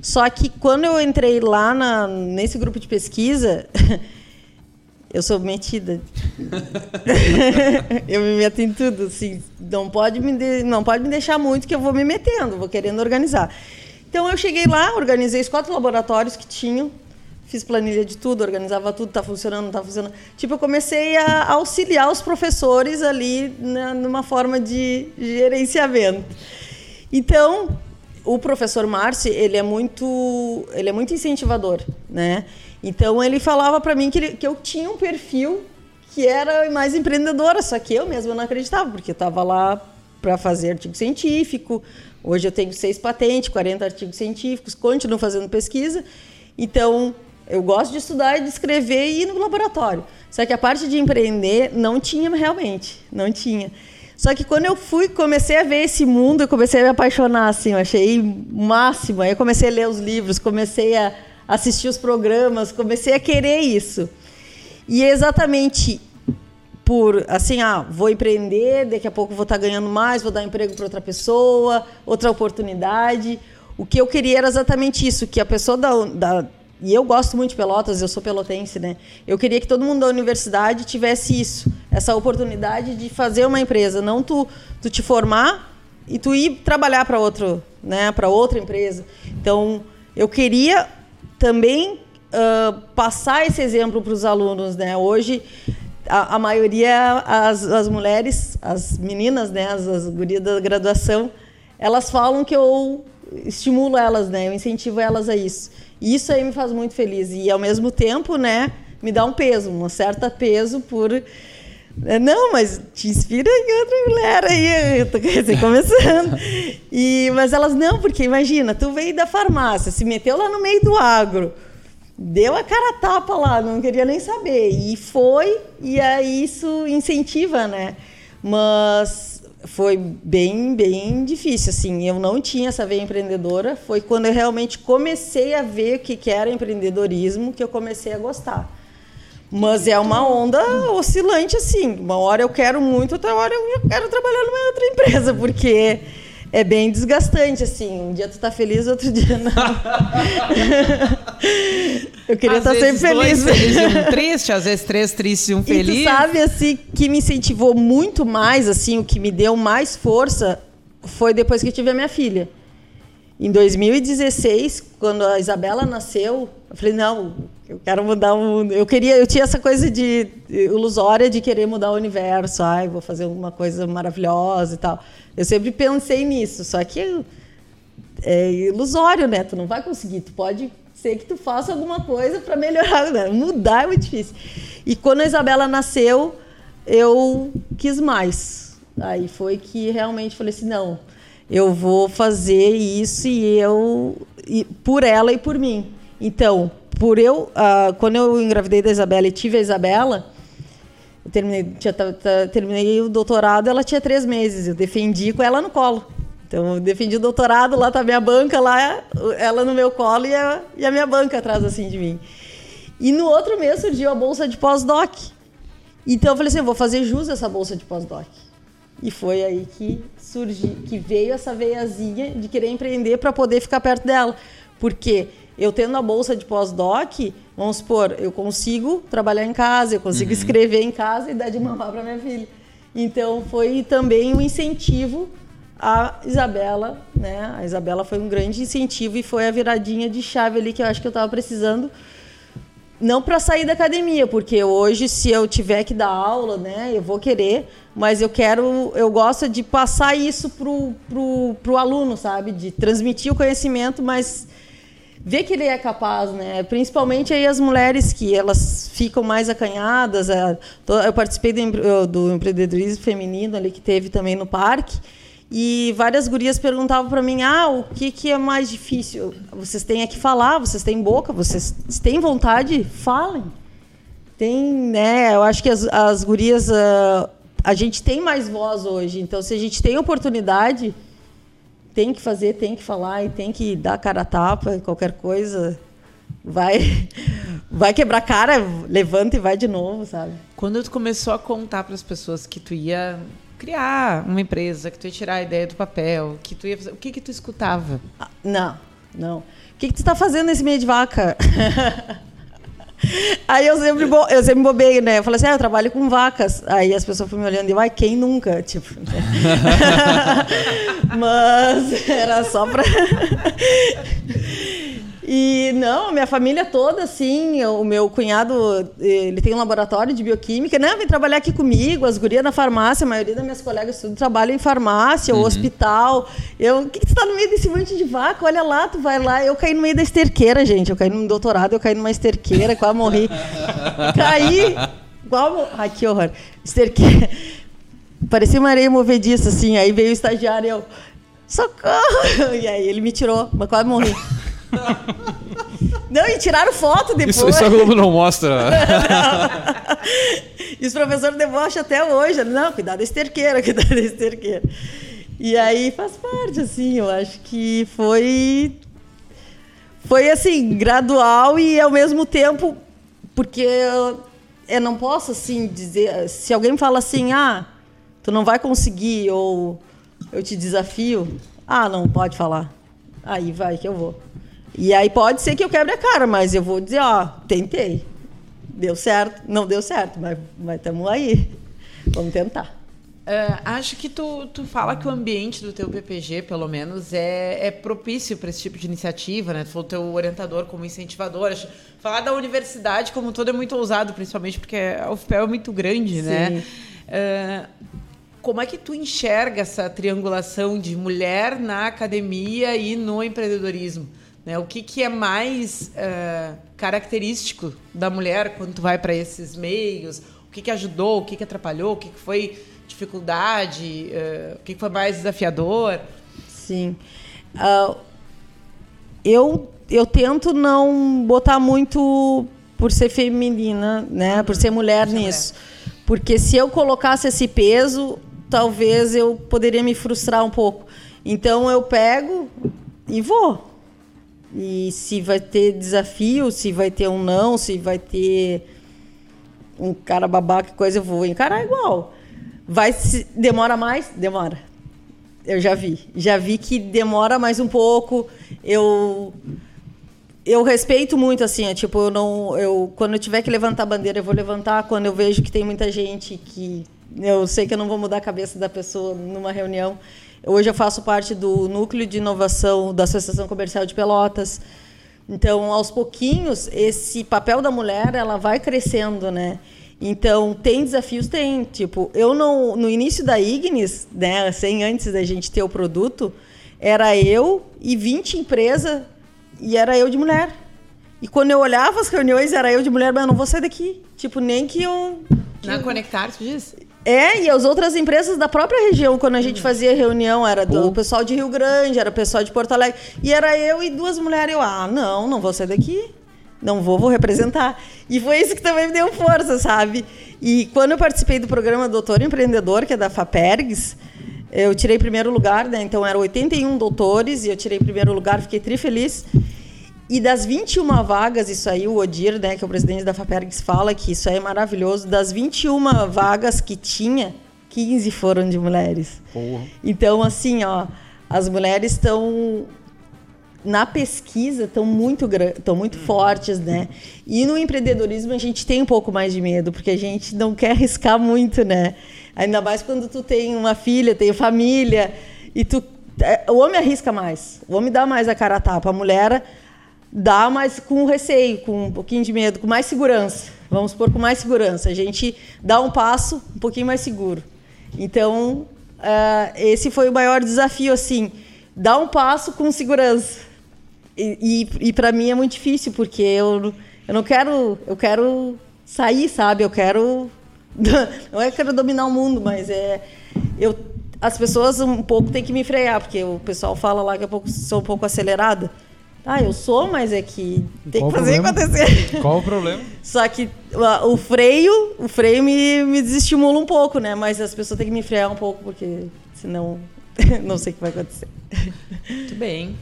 Só que quando eu entrei lá na, nesse grupo de pesquisa, eu sou metida. eu me meto em tudo, assim, não pode me de, não pode me deixar muito que eu vou me metendo, vou querendo organizar. Então eu cheguei lá, organizei os quatro laboratórios que tinham fiz planilha de tudo, organizava tudo, tá funcionando, tá funcionando. Tipo, eu comecei a auxiliar os professores ali né, numa forma de gerenciamento. Então, o professor Márcio, ele é muito, ele é muito incentivador, né? Então, ele falava para mim que, ele, que eu tinha um perfil que era mais empreendedora, só que eu mesma não acreditava, porque eu estava lá para fazer artigo científico. Hoje eu tenho seis patentes, 40 artigos científicos, continuo fazendo pesquisa. Então, eu gosto de estudar e de escrever e ir no laboratório. Só que a parte de empreender não tinha realmente, não tinha. Só que quando eu fui, comecei a ver esse mundo, eu comecei a me apaixonar, assim, eu achei máximo. Aí eu comecei a ler os livros, comecei a assistir os programas, comecei a querer isso. E é exatamente por assim, ah, vou empreender, daqui a pouco vou estar ganhando mais, vou dar emprego para outra pessoa, outra oportunidade. O que eu queria era exatamente isso, que a pessoa da, da e eu gosto muito de Pelotas, eu sou pelotense, né? Eu queria que todo mundo da universidade tivesse isso, essa oportunidade de fazer uma empresa, não tu, tu te formar e tu ir trabalhar para outro, né, para outra empresa. Então, eu queria também uh, passar esse exemplo para os alunos, né? Hoje a, a maioria, as, as mulheres, as meninas, né, as, as gurias da graduação, elas falam que eu estimulo elas, né? Eu incentivo elas a isso. E isso aí me faz muito feliz e ao mesmo tempo, né, me dá um peso, um certo peso por é, não, mas te inspira em outra mulher aí, eu tô começando. E, mas elas não, porque imagina, tu veio da farmácia, se meteu lá no meio do agro, deu a cara a tapa lá, não queria nem saber. E foi, e aí isso incentiva, né? Mas foi bem, bem difícil, assim. Eu não tinha essa veia empreendedora. Foi quando eu realmente comecei a ver o que era empreendedorismo que eu comecei a gostar. Mas é uma onda oscilante, assim. Uma hora eu quero muito, outra hora eu quero trabalhar numa outra empresa, porque é bem desgastante, assim. Um dia tu tá feliz, outro dia não. eu queria estar tá sempre feliz.
Dois felizes e um triste, às vezes três tristes e um feliz.
E tu sabe, assim, que me incentivou muito mais, assim, o que me deu mais força foi depois que eu tive a minha filha. Em 2016, quando a Isabela nasceu, eu falei, não, eu quero mudar o mundo. Eu queria, eu tinha essa coisa de ilusória de querer mudar o universo. Ai, vou fazer uma coisa maravilhosa e tal. Eu sempre pensei nisso, só que é ilusório, né? Tu não vai conseguir. Tu pode ser que tu faça alguma coisa para melhorar, né? mudar é muito difícil. E quando a Isabela nasceu, eu quis mais. Aí foi que realmente falei assim, não, eu vou fazer isso e eu e, por ela e por mim. Então, por eu, uh, quando eu engravidei da Isabela e tive a Isabela, eu terminei, tinha, terminei o doutorado, ela tinha três meses. Eu defendi com ela no colo. Então, eu defendi o doutorado, lá tá a minha banca, lá ela no meu colo e a, e a minha banca atrás assim de mim. E no outro mês surgiu a bolsa de pós-doc. Então eu falei assim, eu vou fazer jus a essa bolsa de pós-doc. E foi aí que surgiu, que veio essa veiazinha de querer empreender para poder ficar perto dela. Porque eu tendo a bolsa de pós-doc, vamos supor, eu consigo trabalhar em casa, eu consigo uhum. escrever em casa e dar de mamar para minha filha. Então foi também um incentivo a Isabela, né? A Isabela foi um grande incentivo e foi a viradinha de chave ali que eu acho que eu estava precisando. Não para sair da academia, porque hoje se eu tiver que dar aula, né, eu vou querer, mas eu quero, eu gosto de passar isso pro, pro, pro aluno, sabe? De transmitir o conhecimento, mas ver que ele é capaz, né? Principalmente aí as mulheres que elas ficam mais acanhadas. Eu participei do, do empreendedorismo feminino ali que teve também no parque. E várias gurias perguntavam para mim: "Ah, o que que é mais difícil? Vocês têm aqui falar, vocês têm boca, vocês têm vontade, falem". Tem, né? Eu acho que as, as gurias uh, a gente tem mais voz hoje. Então, se a gente tem oportunidade, tem que fazer, tem que falar e tem que dar cara a tapa, qualquer coisa vai vai quebrar cara, levanta e vai de novo, sabe?
Quando tu começou a contar para as pessoas que tu ia criar uma empresa, que tu ia tirar a ideia do papel, que tu ia fazer, o que que tu escutava?
Ah, não, não. O que que tu está fazendo nesse meio de vaca? Aí eu sempre, eu sempre bobei, né? Eu falei assim, ah, eu trabalho com vacas. Aí as pessoas foram me olhando e, ai, quem nunca? Tipo, né? Mas era só pra... E não, minha família toda, assim, o meu cunhado, ele tem um laboratório de bioquímica, né? Vem trabalhar aqui comigo, as gurias na farmácia, a maioria das minhas colegas tudo trabalham em farmácia uhum. ou hospital. Eu, o que, que tu tá no meio desse monte de vaca? Olha lá, tu vai lá. Eu caí no meio da esterqueira, gente. Eu caí no doutorado, eu caí numa esterqueira, quase morri. caí, igual. Ai, que horror. Esterqueira. Parecia uma areia movediça, assim. Aí veio o estagiário e eu. Socorro! E aí ele me tirou, mas quase morri. Não, e tiraram foto depois.
Isso, isso a Globo não mostra.
não. E os professores debocham até hoje. Não, cuidado da esterqueira, cuidado da esterqueira. E aí faz parte, assim, eu acho que foi. Foi assim, gradual e ao mesmo tempo, porque eu não posso assim dizer. Se alguém me fala assim, ah, tu não vai conseguir, ou eu te desafio, ah, não pode falar. Aí vai que eu vou. E aí pode ser que eu quebre a cara, mas eu vou dizer, ó, tentei. Deu certo, não deu certo, mas estamos aí. Vamos tentar.
Uh, acho que tu, tu fala que o ambiente do teu PPG, pelo menos, é, é propício para esse tipo de iniciativa, né? Tu falou teu orientador como incentivador. Acho, falar da universidade como um todo é muito ousado, principalmente porque a UFPEL é muito grande, né? Sim. né? Uh, como é que tu enxerga essa triangulação de mulher na academia e no empreendedorismo? Né? O que, que é mais uh, característico da mulher quando tu vai para esses meios? O que, que ajudou? O que, que atrapalhou? O que, que foi dificuldade? Uh, o que, que foi mais desafiador?
Sim. Uh, eu, eu tento não botar muito por ser feminina, né? Por ser mulher por nisso. Mulher. Porque se eu colocasse esse peso, talvez eu poderia me frustrar um pouco. Então eu pego e vou. E se vai ter desafio, se vai ter um não, se vai ter um cara babaca, coisa, eu vou encarar igual. Vai se demora mais? Demora. Eu já vi. Já vi que demora mais um pouco. Eu eu respeito muito assim, é, tipo, eu não eu quando eu tiver que levantar a bandeira, eu vou levantar quando eu vejo que tem muita gente que eu sei que eu não vou mudar a cabeça da pessoa numa reunião. Hoje eu faço parte do núcleo de inovação da Associação Comercial de Pelotas. Então, aos pouquinhos, esse papel da mulher ela vai crescendo, né? Então, tem desafios? Tem. Tipo, eu não. No início da Ignis, né, sem antes da gente ter o produto, era eu e 20 empresas e era eu de mulher. E quando eu olhava as reuniões, era eu de mulher, mas eu não vou sair daqui. Tipo, nem que eu.
Que Na eu... Conectar, tu diz?
É, e as outras empresas da própria região, quando a gente fazia reunião, era do pessoal de Rio Grande, era o pessoal de Porto Alegre. E era eu e duas mulheres. Eu, ah, não, não vou sair daqui. Não vou, vou representar. E foi isso que também me deu força, sabe? E quando eu participei do programa Doutor Empreendedor, que é da FAPERGS, eu tirei primeiro lugar, né? Então eram 81 doutores e eu tirei primeiro lugar, fiquei tri feliz. E das 21 vagas, isso aí o Odir, né, que é o presidente da FAPERGS, fala que isso aí é maravilhoso. Das 21 vagas que tinha, 15 foram de mulheres. Porra. Então, assim, ó, as mulheres estão na pesquisa estão muito estão muito uhum. fortes, né? E no empreendedorismo a gente tem um pouco mais de medo, porque a gente não quer arriscar muito, né? Ainda mais quando tu tem uma filha, tem família e tu é, o homem arrisca mais. O homem dá mais a cara a tapa, a mulher dá, mas com receio, com um pouquinho de medo, com mais segurança. Vamos supor, com mais segurança. A gente dá um passo um pouquinho mais seguro. Então, uh, esse foi o maior desafio, assim, dar um passo com segurança. E, e, e para mim é muito difícil, porque eu, eu não quero, eu quero sair, sabe? Eu quero, não é que eu quero dominar o mundo, mas é, eu, as pessoas um pouco têm que me frear, porque o pessoal fala lá que eu sou um pouco acelerada. Ah, eu sou, mas é que tem Qual que fazer acontecer.
Qual o problema?
Só que o freio, o freio me, me desestimula um pouco, né? Mas as pessoas têm que me frear um pouco, porque senão não sei o que vai acontecer.
Muito bem.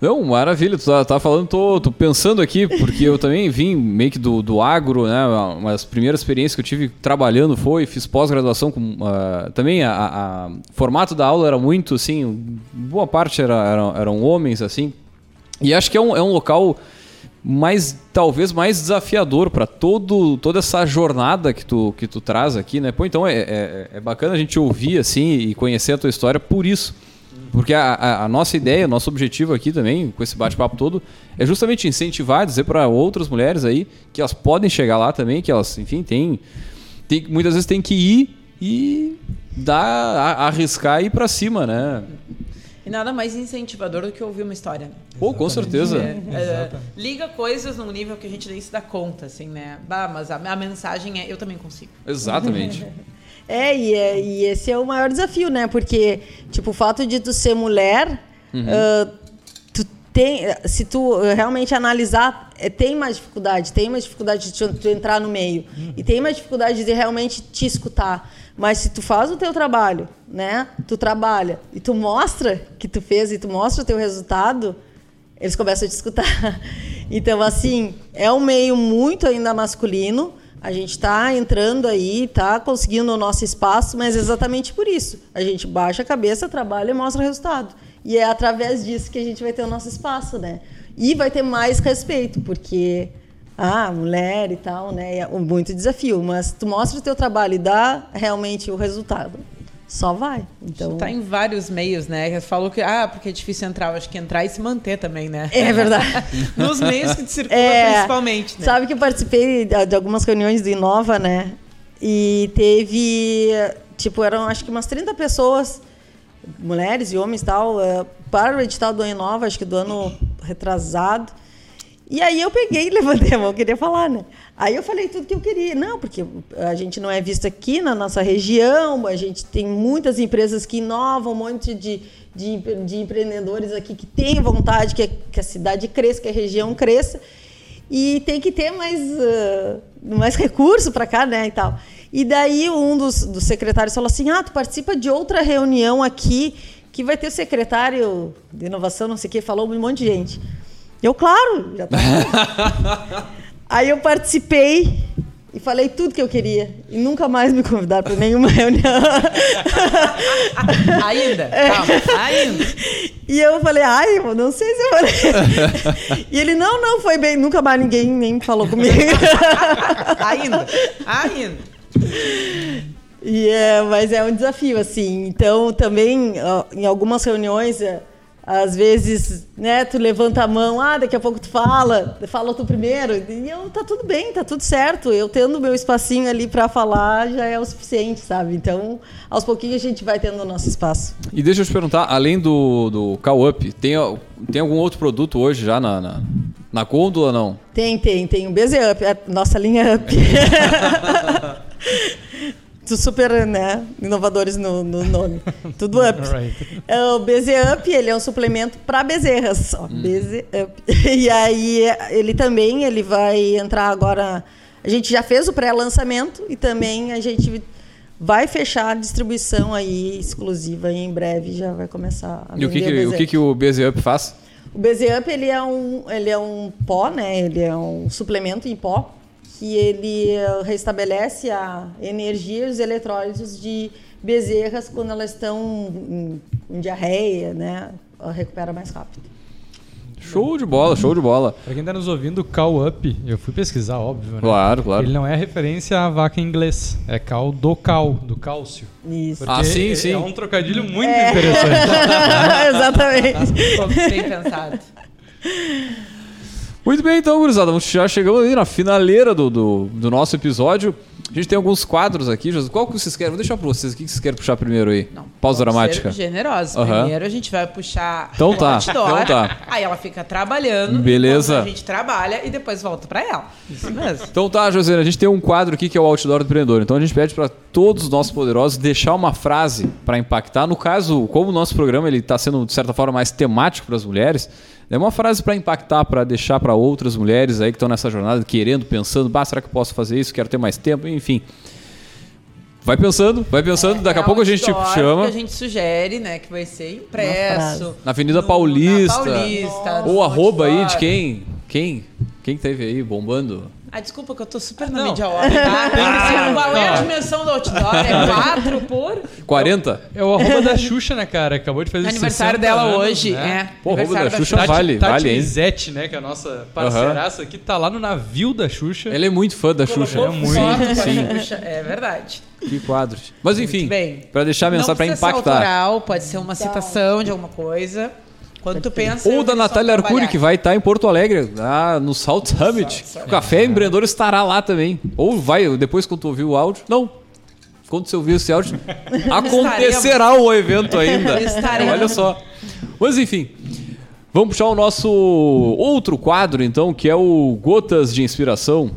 Não, maravilha, tu tá, tá falando, tô, tô, pensando aqui, porque eu também vim meio que do, do agro, né? Uma das primeiras experiências que eu tive trabalhando foi, fiz pós-graduação com. Uh, também a, a, o formato da aula era muito assim, boa parte era, eram, eram homens, assim, e acho que é um, é um local mais talvez mais desafiador para todo toda essa jornada que tu que tu traz aqui, né? Pô, então é, é, é, bacana a gente ouvir assim e conhecer a tua história por isso. Porque a, a, a nossa ideia, nosso objetivo aqui também, com esse bate-papo todo, é justamente incentivar, dizer para outras mulheres aí que elas podem chegar lá também, que elas, enfim, têm, tem, muitas vezes tem que ir e dar, arriscar e ir para cima, né?
E nada mais incentivador do que ouvir uma história. Né?
Pô, com certeza.
É, é, liga coisas num nível que a gente nem se dá conta, assim, né? Bah, mas a, a mensagem é eu também consigo.
Exatamente.
é, e, é, e esse é o maior desafio, né? Porque, tipo, o fato de tu ser mulher, uhum. uh, tu tem, se tu realmente analisar, é, tem mais dificuldade, tem mais dificuldade de tu, entrar no meio. Uhum. E tem mais dificuldade de realmente te escutar. Mas se tu faz o teu trabalho, né? Tu trabalha e tu mostra que tu fez e tu mostra o teu resultado, eles começam a te escutar. Então, assim, é um meio muito ainda masculino, A gente está entrando aí, está conseguindo o nosso espaço, mas exatamente por isso. A gente baixa a cabeça, trabalha e mostra o resultado. E é através disso que a gente vai ter o nosso espaço, né? E vai ter mais respeito, porque ah, mulher e tal, né? É muito desafio, mas tu mostra o teu trabalho e dá realmente o resultado. Só vai. Então
tá em vários meios, né? Você falou que ah, porque é difícil entrar, eu acho que entrar e se manter também, né?
É verdade.
Nos meios que circulam é, principalmente, né?
Sabe que eu participei de algumas reuniões do Inova, né? E teve tipo, eram acho que umas 30 pessoas, mulheres e homens tal, eh, para o edital do Inova, acho que do ano retrasado. E aí eu peguei e levantei a mão, queria falar, né? Aí eu falei tudo que eu queria. Não, porque a gente não é visto aqui na nossa região, a gente tem muitas empresas que inovam, um monte de, de, de empreendedores aqui que têm vontade que a, que a, cidade cresça, que a região cresça. E tem que ter mais, uh, mais recurso para cá, né, e tal. E daí um dos, dos secretários falou assim, ah, tu participa de outra reunião aqui que vai ter o secretário de inovação, não sei o quê, falou um monte de gente. Eu, claro, já tá. Aí eu participei e falei tudo que eu queria. E nunca mais me convidaram para nenhuma reunião.
ainda? Calma, ainda.
E eu falei, ai, eu não sei se eu falei. e ele, não, não, foi bem. Nunca mais ninguém nem falou comigo.
ainda, ainda.
E é, mas é um desafio, assim. Então, também, em algumas reuniões, é, às vezes, né, tu levanta a mão, ah, daqui a pouco tu fala, fala tu primeiro, e eu, tá tudo bem, tá tudo certo. Eu tendo meu espacinho ali para falar já é o suficiente, sabe? Então, aos pouquinhos a gente vai tendo o nosso espaço.
E deixa eu te perguntar, além do, do Call Up, tem, tem algum outro produto hoje já na, na, na gôndola, não?
Tem, tem, tem o BZ Up, a nossa linha Up. super né, inovadores no, no nome. Tudo up. Right. É, o BZ Up, ele é um suplemento para bezerras. Só. Hum. BZ Up. E aí, ele também ele vai entrar agora... A gente já fez o pré-lançamento e também a gente vai fechar a distribuição aí exclusiva e em breve já vai começar a
E o que, que o, que, que o BZ Up faz?
O BZ Up ele é um, ele é um pó, né? Ele é um suplemento em pó que ele eh, restabelece a energia e os eletrólitos de bezerras quando elas estão em, em diarreia, né? Recupera mais rápido.
Show de bola, show de bola.
Pra quem tá nos ouvindo, Cow Up, eu fui pesquisar, óbvio, né?
Claro, claro.
Ele não é referência à vaca em inglês, é cal do cal, do cálcio.
Isso.
ah, sim, sim. É
um trocadilho muito é. interessante.
Exatamente.
Como bem pensado.
Muito bem, então, gurizada. Já chegamos aí na finaleira do, do, do, nosso episódio. A gente tem alguns quadros aqui. Qual que vocês querem? Vou deixar pra vocês. O que vocês querem puxar primeiro aí? Não, Pausa dramática.
generosos. Uhum. Primeiro a gente vai puxar
então tá. Então tá.
Aí ela fica trabalhando.
Beleza.
A gente trabalha e depois volta pra ela. Isso mesmo.
Então tá, José. A gente tem um quadro aqui que é o Outdoor do Empreendedor. Então a gente pede para todos os nossos poderosos deixar uma frase para impactar. No caso, como o nosso programa ele está sendo, de certa forma, mais temático para as mulheres é uma frase para impactar, para deixar para outras mulheres aí que estão nessa jornada querendo, pensando, bah, será que eu posso fazer isso? Quero ter mais tempo, enfim. Vai pensando, vai pensando, é, daqui a pouco a gente chama.
Que a gente sugere, né, que vai ser impresso.
Na Avenida no, Paulista.
Na Paulista
ou arroba aí de quem? Quem? Quem teve aí bombando?
Ah, desculpa que eu tô super na mídia hora, tá? Ah, qual é a dimensão do outdoor? É 4 por...
40?
É o arroba da Xuxa, né, cara? Acabou de fazer
Aniversário dela
anos,
hoje,
né?
é.
Pô, arroba da, da Xuxa,
Xuxa
vale,
Tati,
vale, hein?
Tati né, que é a nossa parceiraça aqui, tá lá no navio da Xuxa.
Ele é muito fã da Xuxa.
É muito,
sim. É verdade.
Que quadros. Mas enfim, para deixar a mensagem para impactar.
Ser autoral, pode ser uma citação de alguma coisa. Quando tu pensa.
Ou da Natália Arcuri, que vai estar em Porto Alegre, lá no Salt Summit. O Café Empreendedor estará lá também. Ou vai, depois quando tu ouvir o áudio. Não. Quando você ouvir esse áudio, acontecerá o evento ainda.
Estaremos.
Olha só. Mas enfim. Vamos puxar o nosso outro quadro, então, que é o Gotas de Inspiração.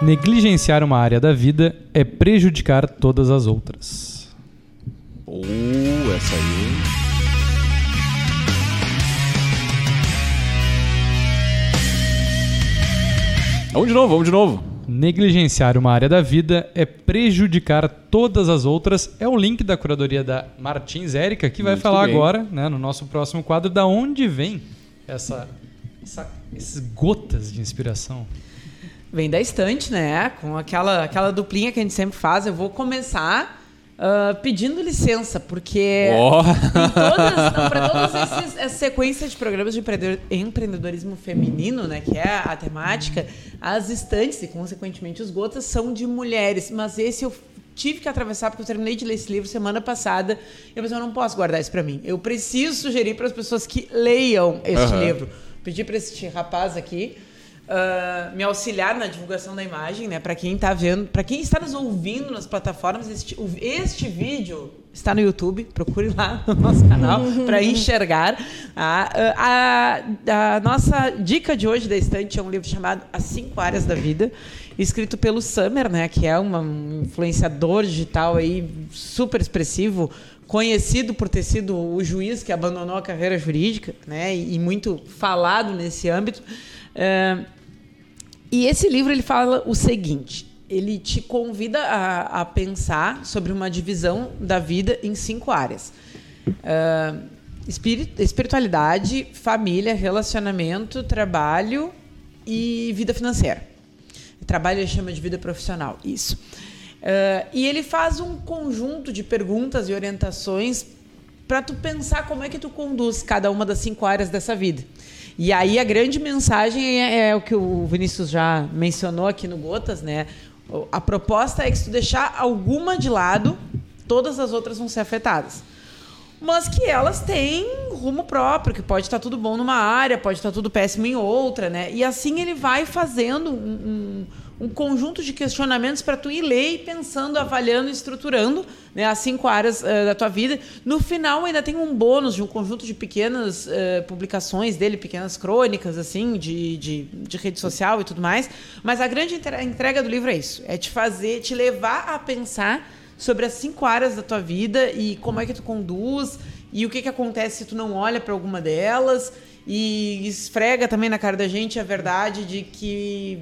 Negligenciar uma área da vida é prejudicar todas as outras.
Oh, essa aí. Vamos de novo, vamos de novo.
Negligenciar uma área da vida é prejudicar todas as outras. É o link da curadoria da Martins Érica, que vai
Muito
falar
bem.
agora, né, no nosso próximo quadro, da onde vem essa, essa- essas gotas de inspiração.
Vem da estante, né? Com aquela, aquela duplinha que a gente sempre faz. Eu vou começar ah, pedindo licença, porque não, para todas esses- essa sequência de programas de empreendedor- empreendedorismo feminino, né? Que é a temática, as estantes e, consequentemente, os gotas são de mulheres. Mas esse eu tive que atravessar porque eu terminei de ler esse livro semana passada e eu pensei, eu não posso guardar isso para mim. Eu preciso sugerir para as pessoas que leiam este
Aham.
livro. Pedi para este rapaz aqui ah, me auxiliar na divulgação da imagem, né? Para quem está vendo, para quem está nos ouvindo nas plataformas, este, este vídeo está no YouTube. Procure lá no nosso canal para enxergar. A, a, a- a nossa dica de hoje da estante é um livro chamado As Cinco Áreas da Vida, escrito pelo Summer, né? Que é uma- um influenciador digital aí super expressivo conhecido por ter sido o juiz que abandonou a carreira jurídica, né, e, e muito falado nesse âmbito. É, e esse livro ele fala o seguinte: ele te convida a, a pensar sobre uma divisão da vida em cinco áreas: É, espiri- espiritualidade, família, relacionamento, trabalho e vida financeira. Trabalho ele chama de vida profissional, isso. Eh, e ele faz um conjunto de perguntas e orientações para tu pensar como é que tu conduz cada uma das cinco áreas dessa vida. E aí a grande mensagem é, é o que o Vinícius já mencionou aqui no Gotas, né? A proposta é que se tu deixar alguma de lado, todas as outras vão ser afetadas mas que elas têm rumo próprio, que pode estar tudo bom numa área, pode estar tudo péssimo em outra, né? E assim ele vai fazendo um, um- conjunto de questionamentos para tu ir ler e pensando, avaliando, estruturando né, as cinco áreas eh, da tua vida. No final ainda tem um bônus de um conjunto de pequenas eh, publicações dele, pequenas crônicas assim de, de, de rede social e tudo mais. Mas a grande entre- entrega do livro é isso, é te fazer, te levar a pensar sobre as cinco áreas da tua vida e como é que tu conduz e o que, que acontece se tu não olha para alguma delas e esfrega também na cara da gente a verdade de que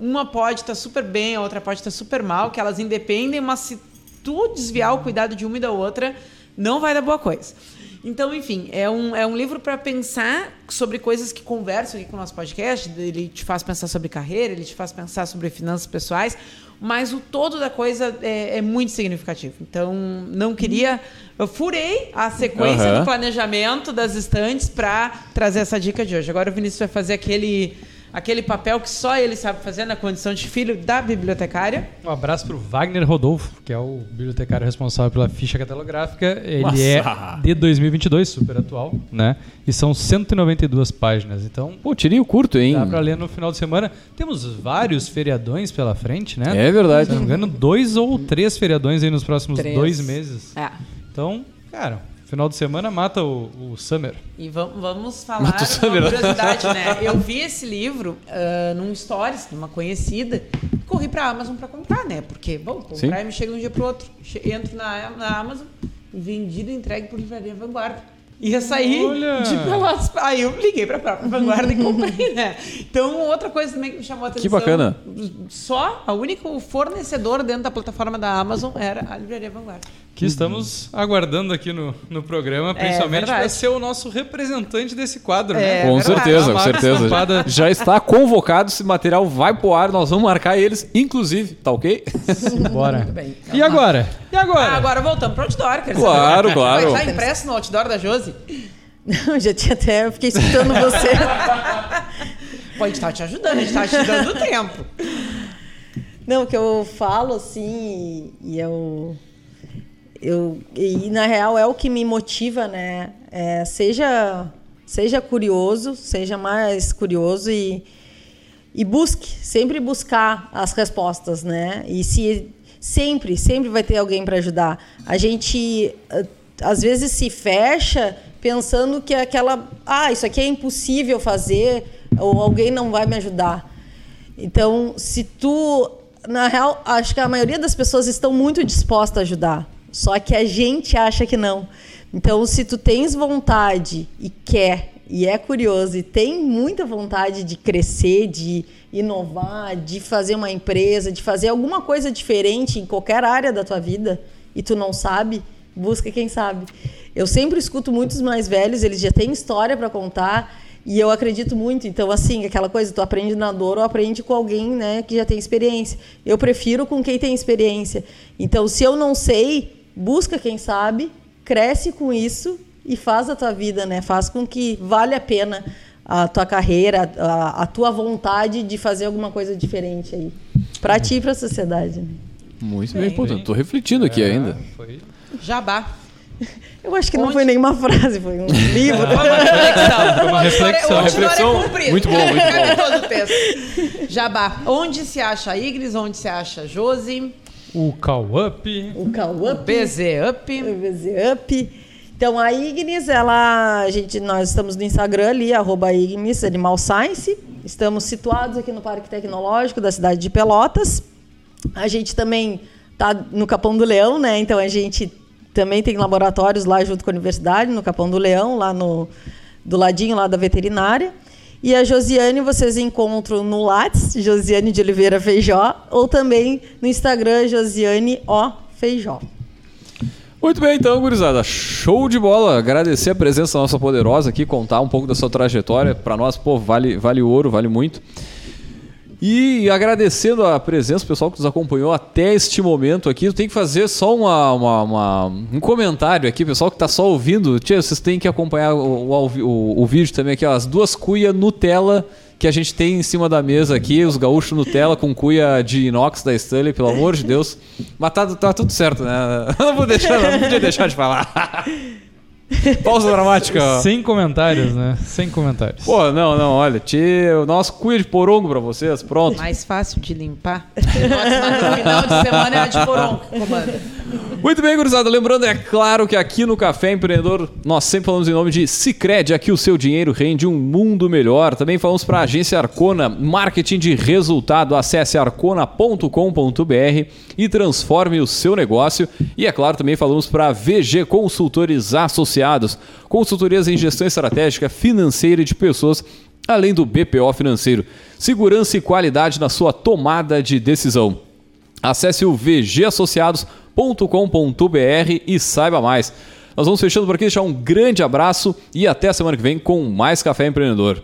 uma pode estar super bem, a outra pode estar super mal, que elas independem, mas se tu desviar o cuidado de uma e da outra, não vai dar boa coisa. Então, enfim, é um, é um livro para pensar sobre coisas que conversam aqui com o nosso podcast. Ele te faz pensar sobre carreira, ele te faz pensar sobre finanças pessoais, mas o todo da coisa é, é muito significativo. Então, não queria. Eu furei a sequência
Aham.
do planejamento das estantes para trazer essa dica de hoje. Agora o Vinícius vai fazer aquele, aquele papel que só ele sabe fazer na condição de filho da bibliotecária.
Um abraço pro Wagner Rodolfo, que é o bibliotecário responsável pela ficha catalográfica. Ele
Nossa.
é de 2022, super atual, né? E são 192 páginas. Então,
Pô, tirinho curto, hein?
dá pra ler no final de semana. Temos vários feriadões pela frente, né?
É verdade.
Se não me engano, dois ou três feriadões aí nos próximos
Três.
dois meses.
É.
Então, cara, final de semana mata o, o Summer.
E vamos, vamos falar uma
sabe, né?
curiosidade, né? Eu vi esse livro ah, num stories de uma conhecida. Corri pra Amazon pra comprar, né? Porque, bom,
Sim.
comprar e me chega de um dia pro outro. Che- Entro na, na Amazon, vendido e entregue por Livraria Vanguarda. Ia sair
Olha!
de Pelotas. Aí eu liguei pra própria Vanguarda e comprei, né? Então, outra coisa também que me chamou a atenção.
Que bacana.
Só, a único fornecedor dentro da plataforma da Amazon era a Livraria Vanguarda.
Que estamos aguardando aqui no, no programa, principalmente para
É verdade.
ser o nosso representante desse quadro,
É,
né?
Com
verdade.
certeza, com certeza.
estampada.
Já está convocado, esse material vai pro ar, nós vamos marcar eles, inclusive, tá ok?
Bora.
Muito bem.
E agora? E agora?
Ah, agora voltamos pro outdoor, quer
Claro,
saber?
claro.
Vai estar impresso no outdoor da Josi?
Não, já tinha até. Eu fiquei escutando você.
Pô, a gente tá te ajudando, a gente tá te dando tempo.
Não, o que eu falo assim, e eu. Eu e na real é o que me motiva, né? É, seja, seja curioso, seja mais curioso e, e busque, sempre buscar as respostas, né? E se sempre, sempre vai ter alguém para ajudar. A gente eh, às vezes se fecha pensando que é aquela, ah, isso aqui é impossível fazer ou alguém não vai me ajudar. Então, se tu, na real, acho que a maioria das pessoas estão muito dispostas a ajudar, só que a gente acha que não. Então, se tu tens vontade e quer e é curioso e tem muita vontade de crescer, de inovar, de fazer uma empresa, de fazer alguma coisa diferente em qualquer área da tua vida e tu não sabe, busca quem sabe. Eu sempre escuto muitos mais velhos, eles já têm história para contar e eu acredito muito. Então, assim, aquela coisa, tu aprende na dor ou aprende com alguém né, que já tem experiência. Eu prefiro com quem tem experiência. Então, se eu não sei, busca quem sabe, cresce com isso e faz a tua vida, né? Faz com que vale a pena a tua carreira, a, a tua vontade de fazer alguma coisa diferente aí. Para ti e para a sociedade. Né?
Muito bem, bem, pô, tô refletindo aqui é, ainda. Foi...
Jabá.
Eu acho que Onde? não foi nenhuma frase, foi um livro.
Foi uma reflexão.
Foi uma reflexão.
Uma
reflexão.
É
muito bom, muito bom.
Todo o texto. Jabá. Onde se acha a Igris? Onde se acha Josi?
O Call Up.
O Call Up.
O BZ Up.
O BZ Up. Então a Ignis, ela, a gente, nós estamos no Instagram ali, arroba Ignis Animal Science. Estamos situados aqui no Parque Tecnológico da cidade de Pelotas. A gente também está no Capão do Leão, né? Então a gente também tem laboratórios lá junto com a universidade, no Capão do Leão, lá no do ladinho lá da veterinária. E a Josiane vocês encontram no Lattes, Josiane de Oliveira Feijó, ou também no Instagram Josiane O Feijó.
Muito bem, então, gurizada. Show de bola. Agradecer a presença nossa poderosa aqui, contar um pouco da sua trajetória. Para nós, pô, vale, vale ouro, vale muito. E agradecendo a presença pessoal que nos acompanhou até este momento aqui, eu tenho que fazer só uma, uma, uma um comentário aqui, pessoal que está só ouvindo. Tia, vocês têm que acompanhar o, o, o, vídeo também aqui, ó, as duas cuias Nutella que a gente tem em cima da mesa aqui, os gaúchos Nutella com cuia de inox da Stanley, pelo amor de Deus. Mas tá, tá tudo certo, né? Não vou deixar, não podia deixar de falar. Pausa dramática.
Sem comentários, né? Sem comentários.
Pô, não, não, olha, tio, nosso cuia de porongo pra vocês, pronto.
Mais fácil de limpar. No final de semana é a de porongo, comanda.
Muito bem, gurizada. Lembrando, é claro que aqui no Café Empreendedor nós sempre falamos em nome de Cicred. Aqui o seu dinheiro rende um mundo melhor. Também falamos para a agência Arcona, marketing de resultado. Acesse arcona.com.br e transforme o seu negócio. E é claro, também falamos para VG Consultores Associados, consultorias em gestão estratégica, financeira de pessoas além do BPO financeiro. Segurança e qualidade na sua tomada de decisão. Acesse o vgassociados.com.br e saiba mais. Nós vamos fechando por aqui, deixar um grande abraço e até a semana que vem com mais Café Empreendedor.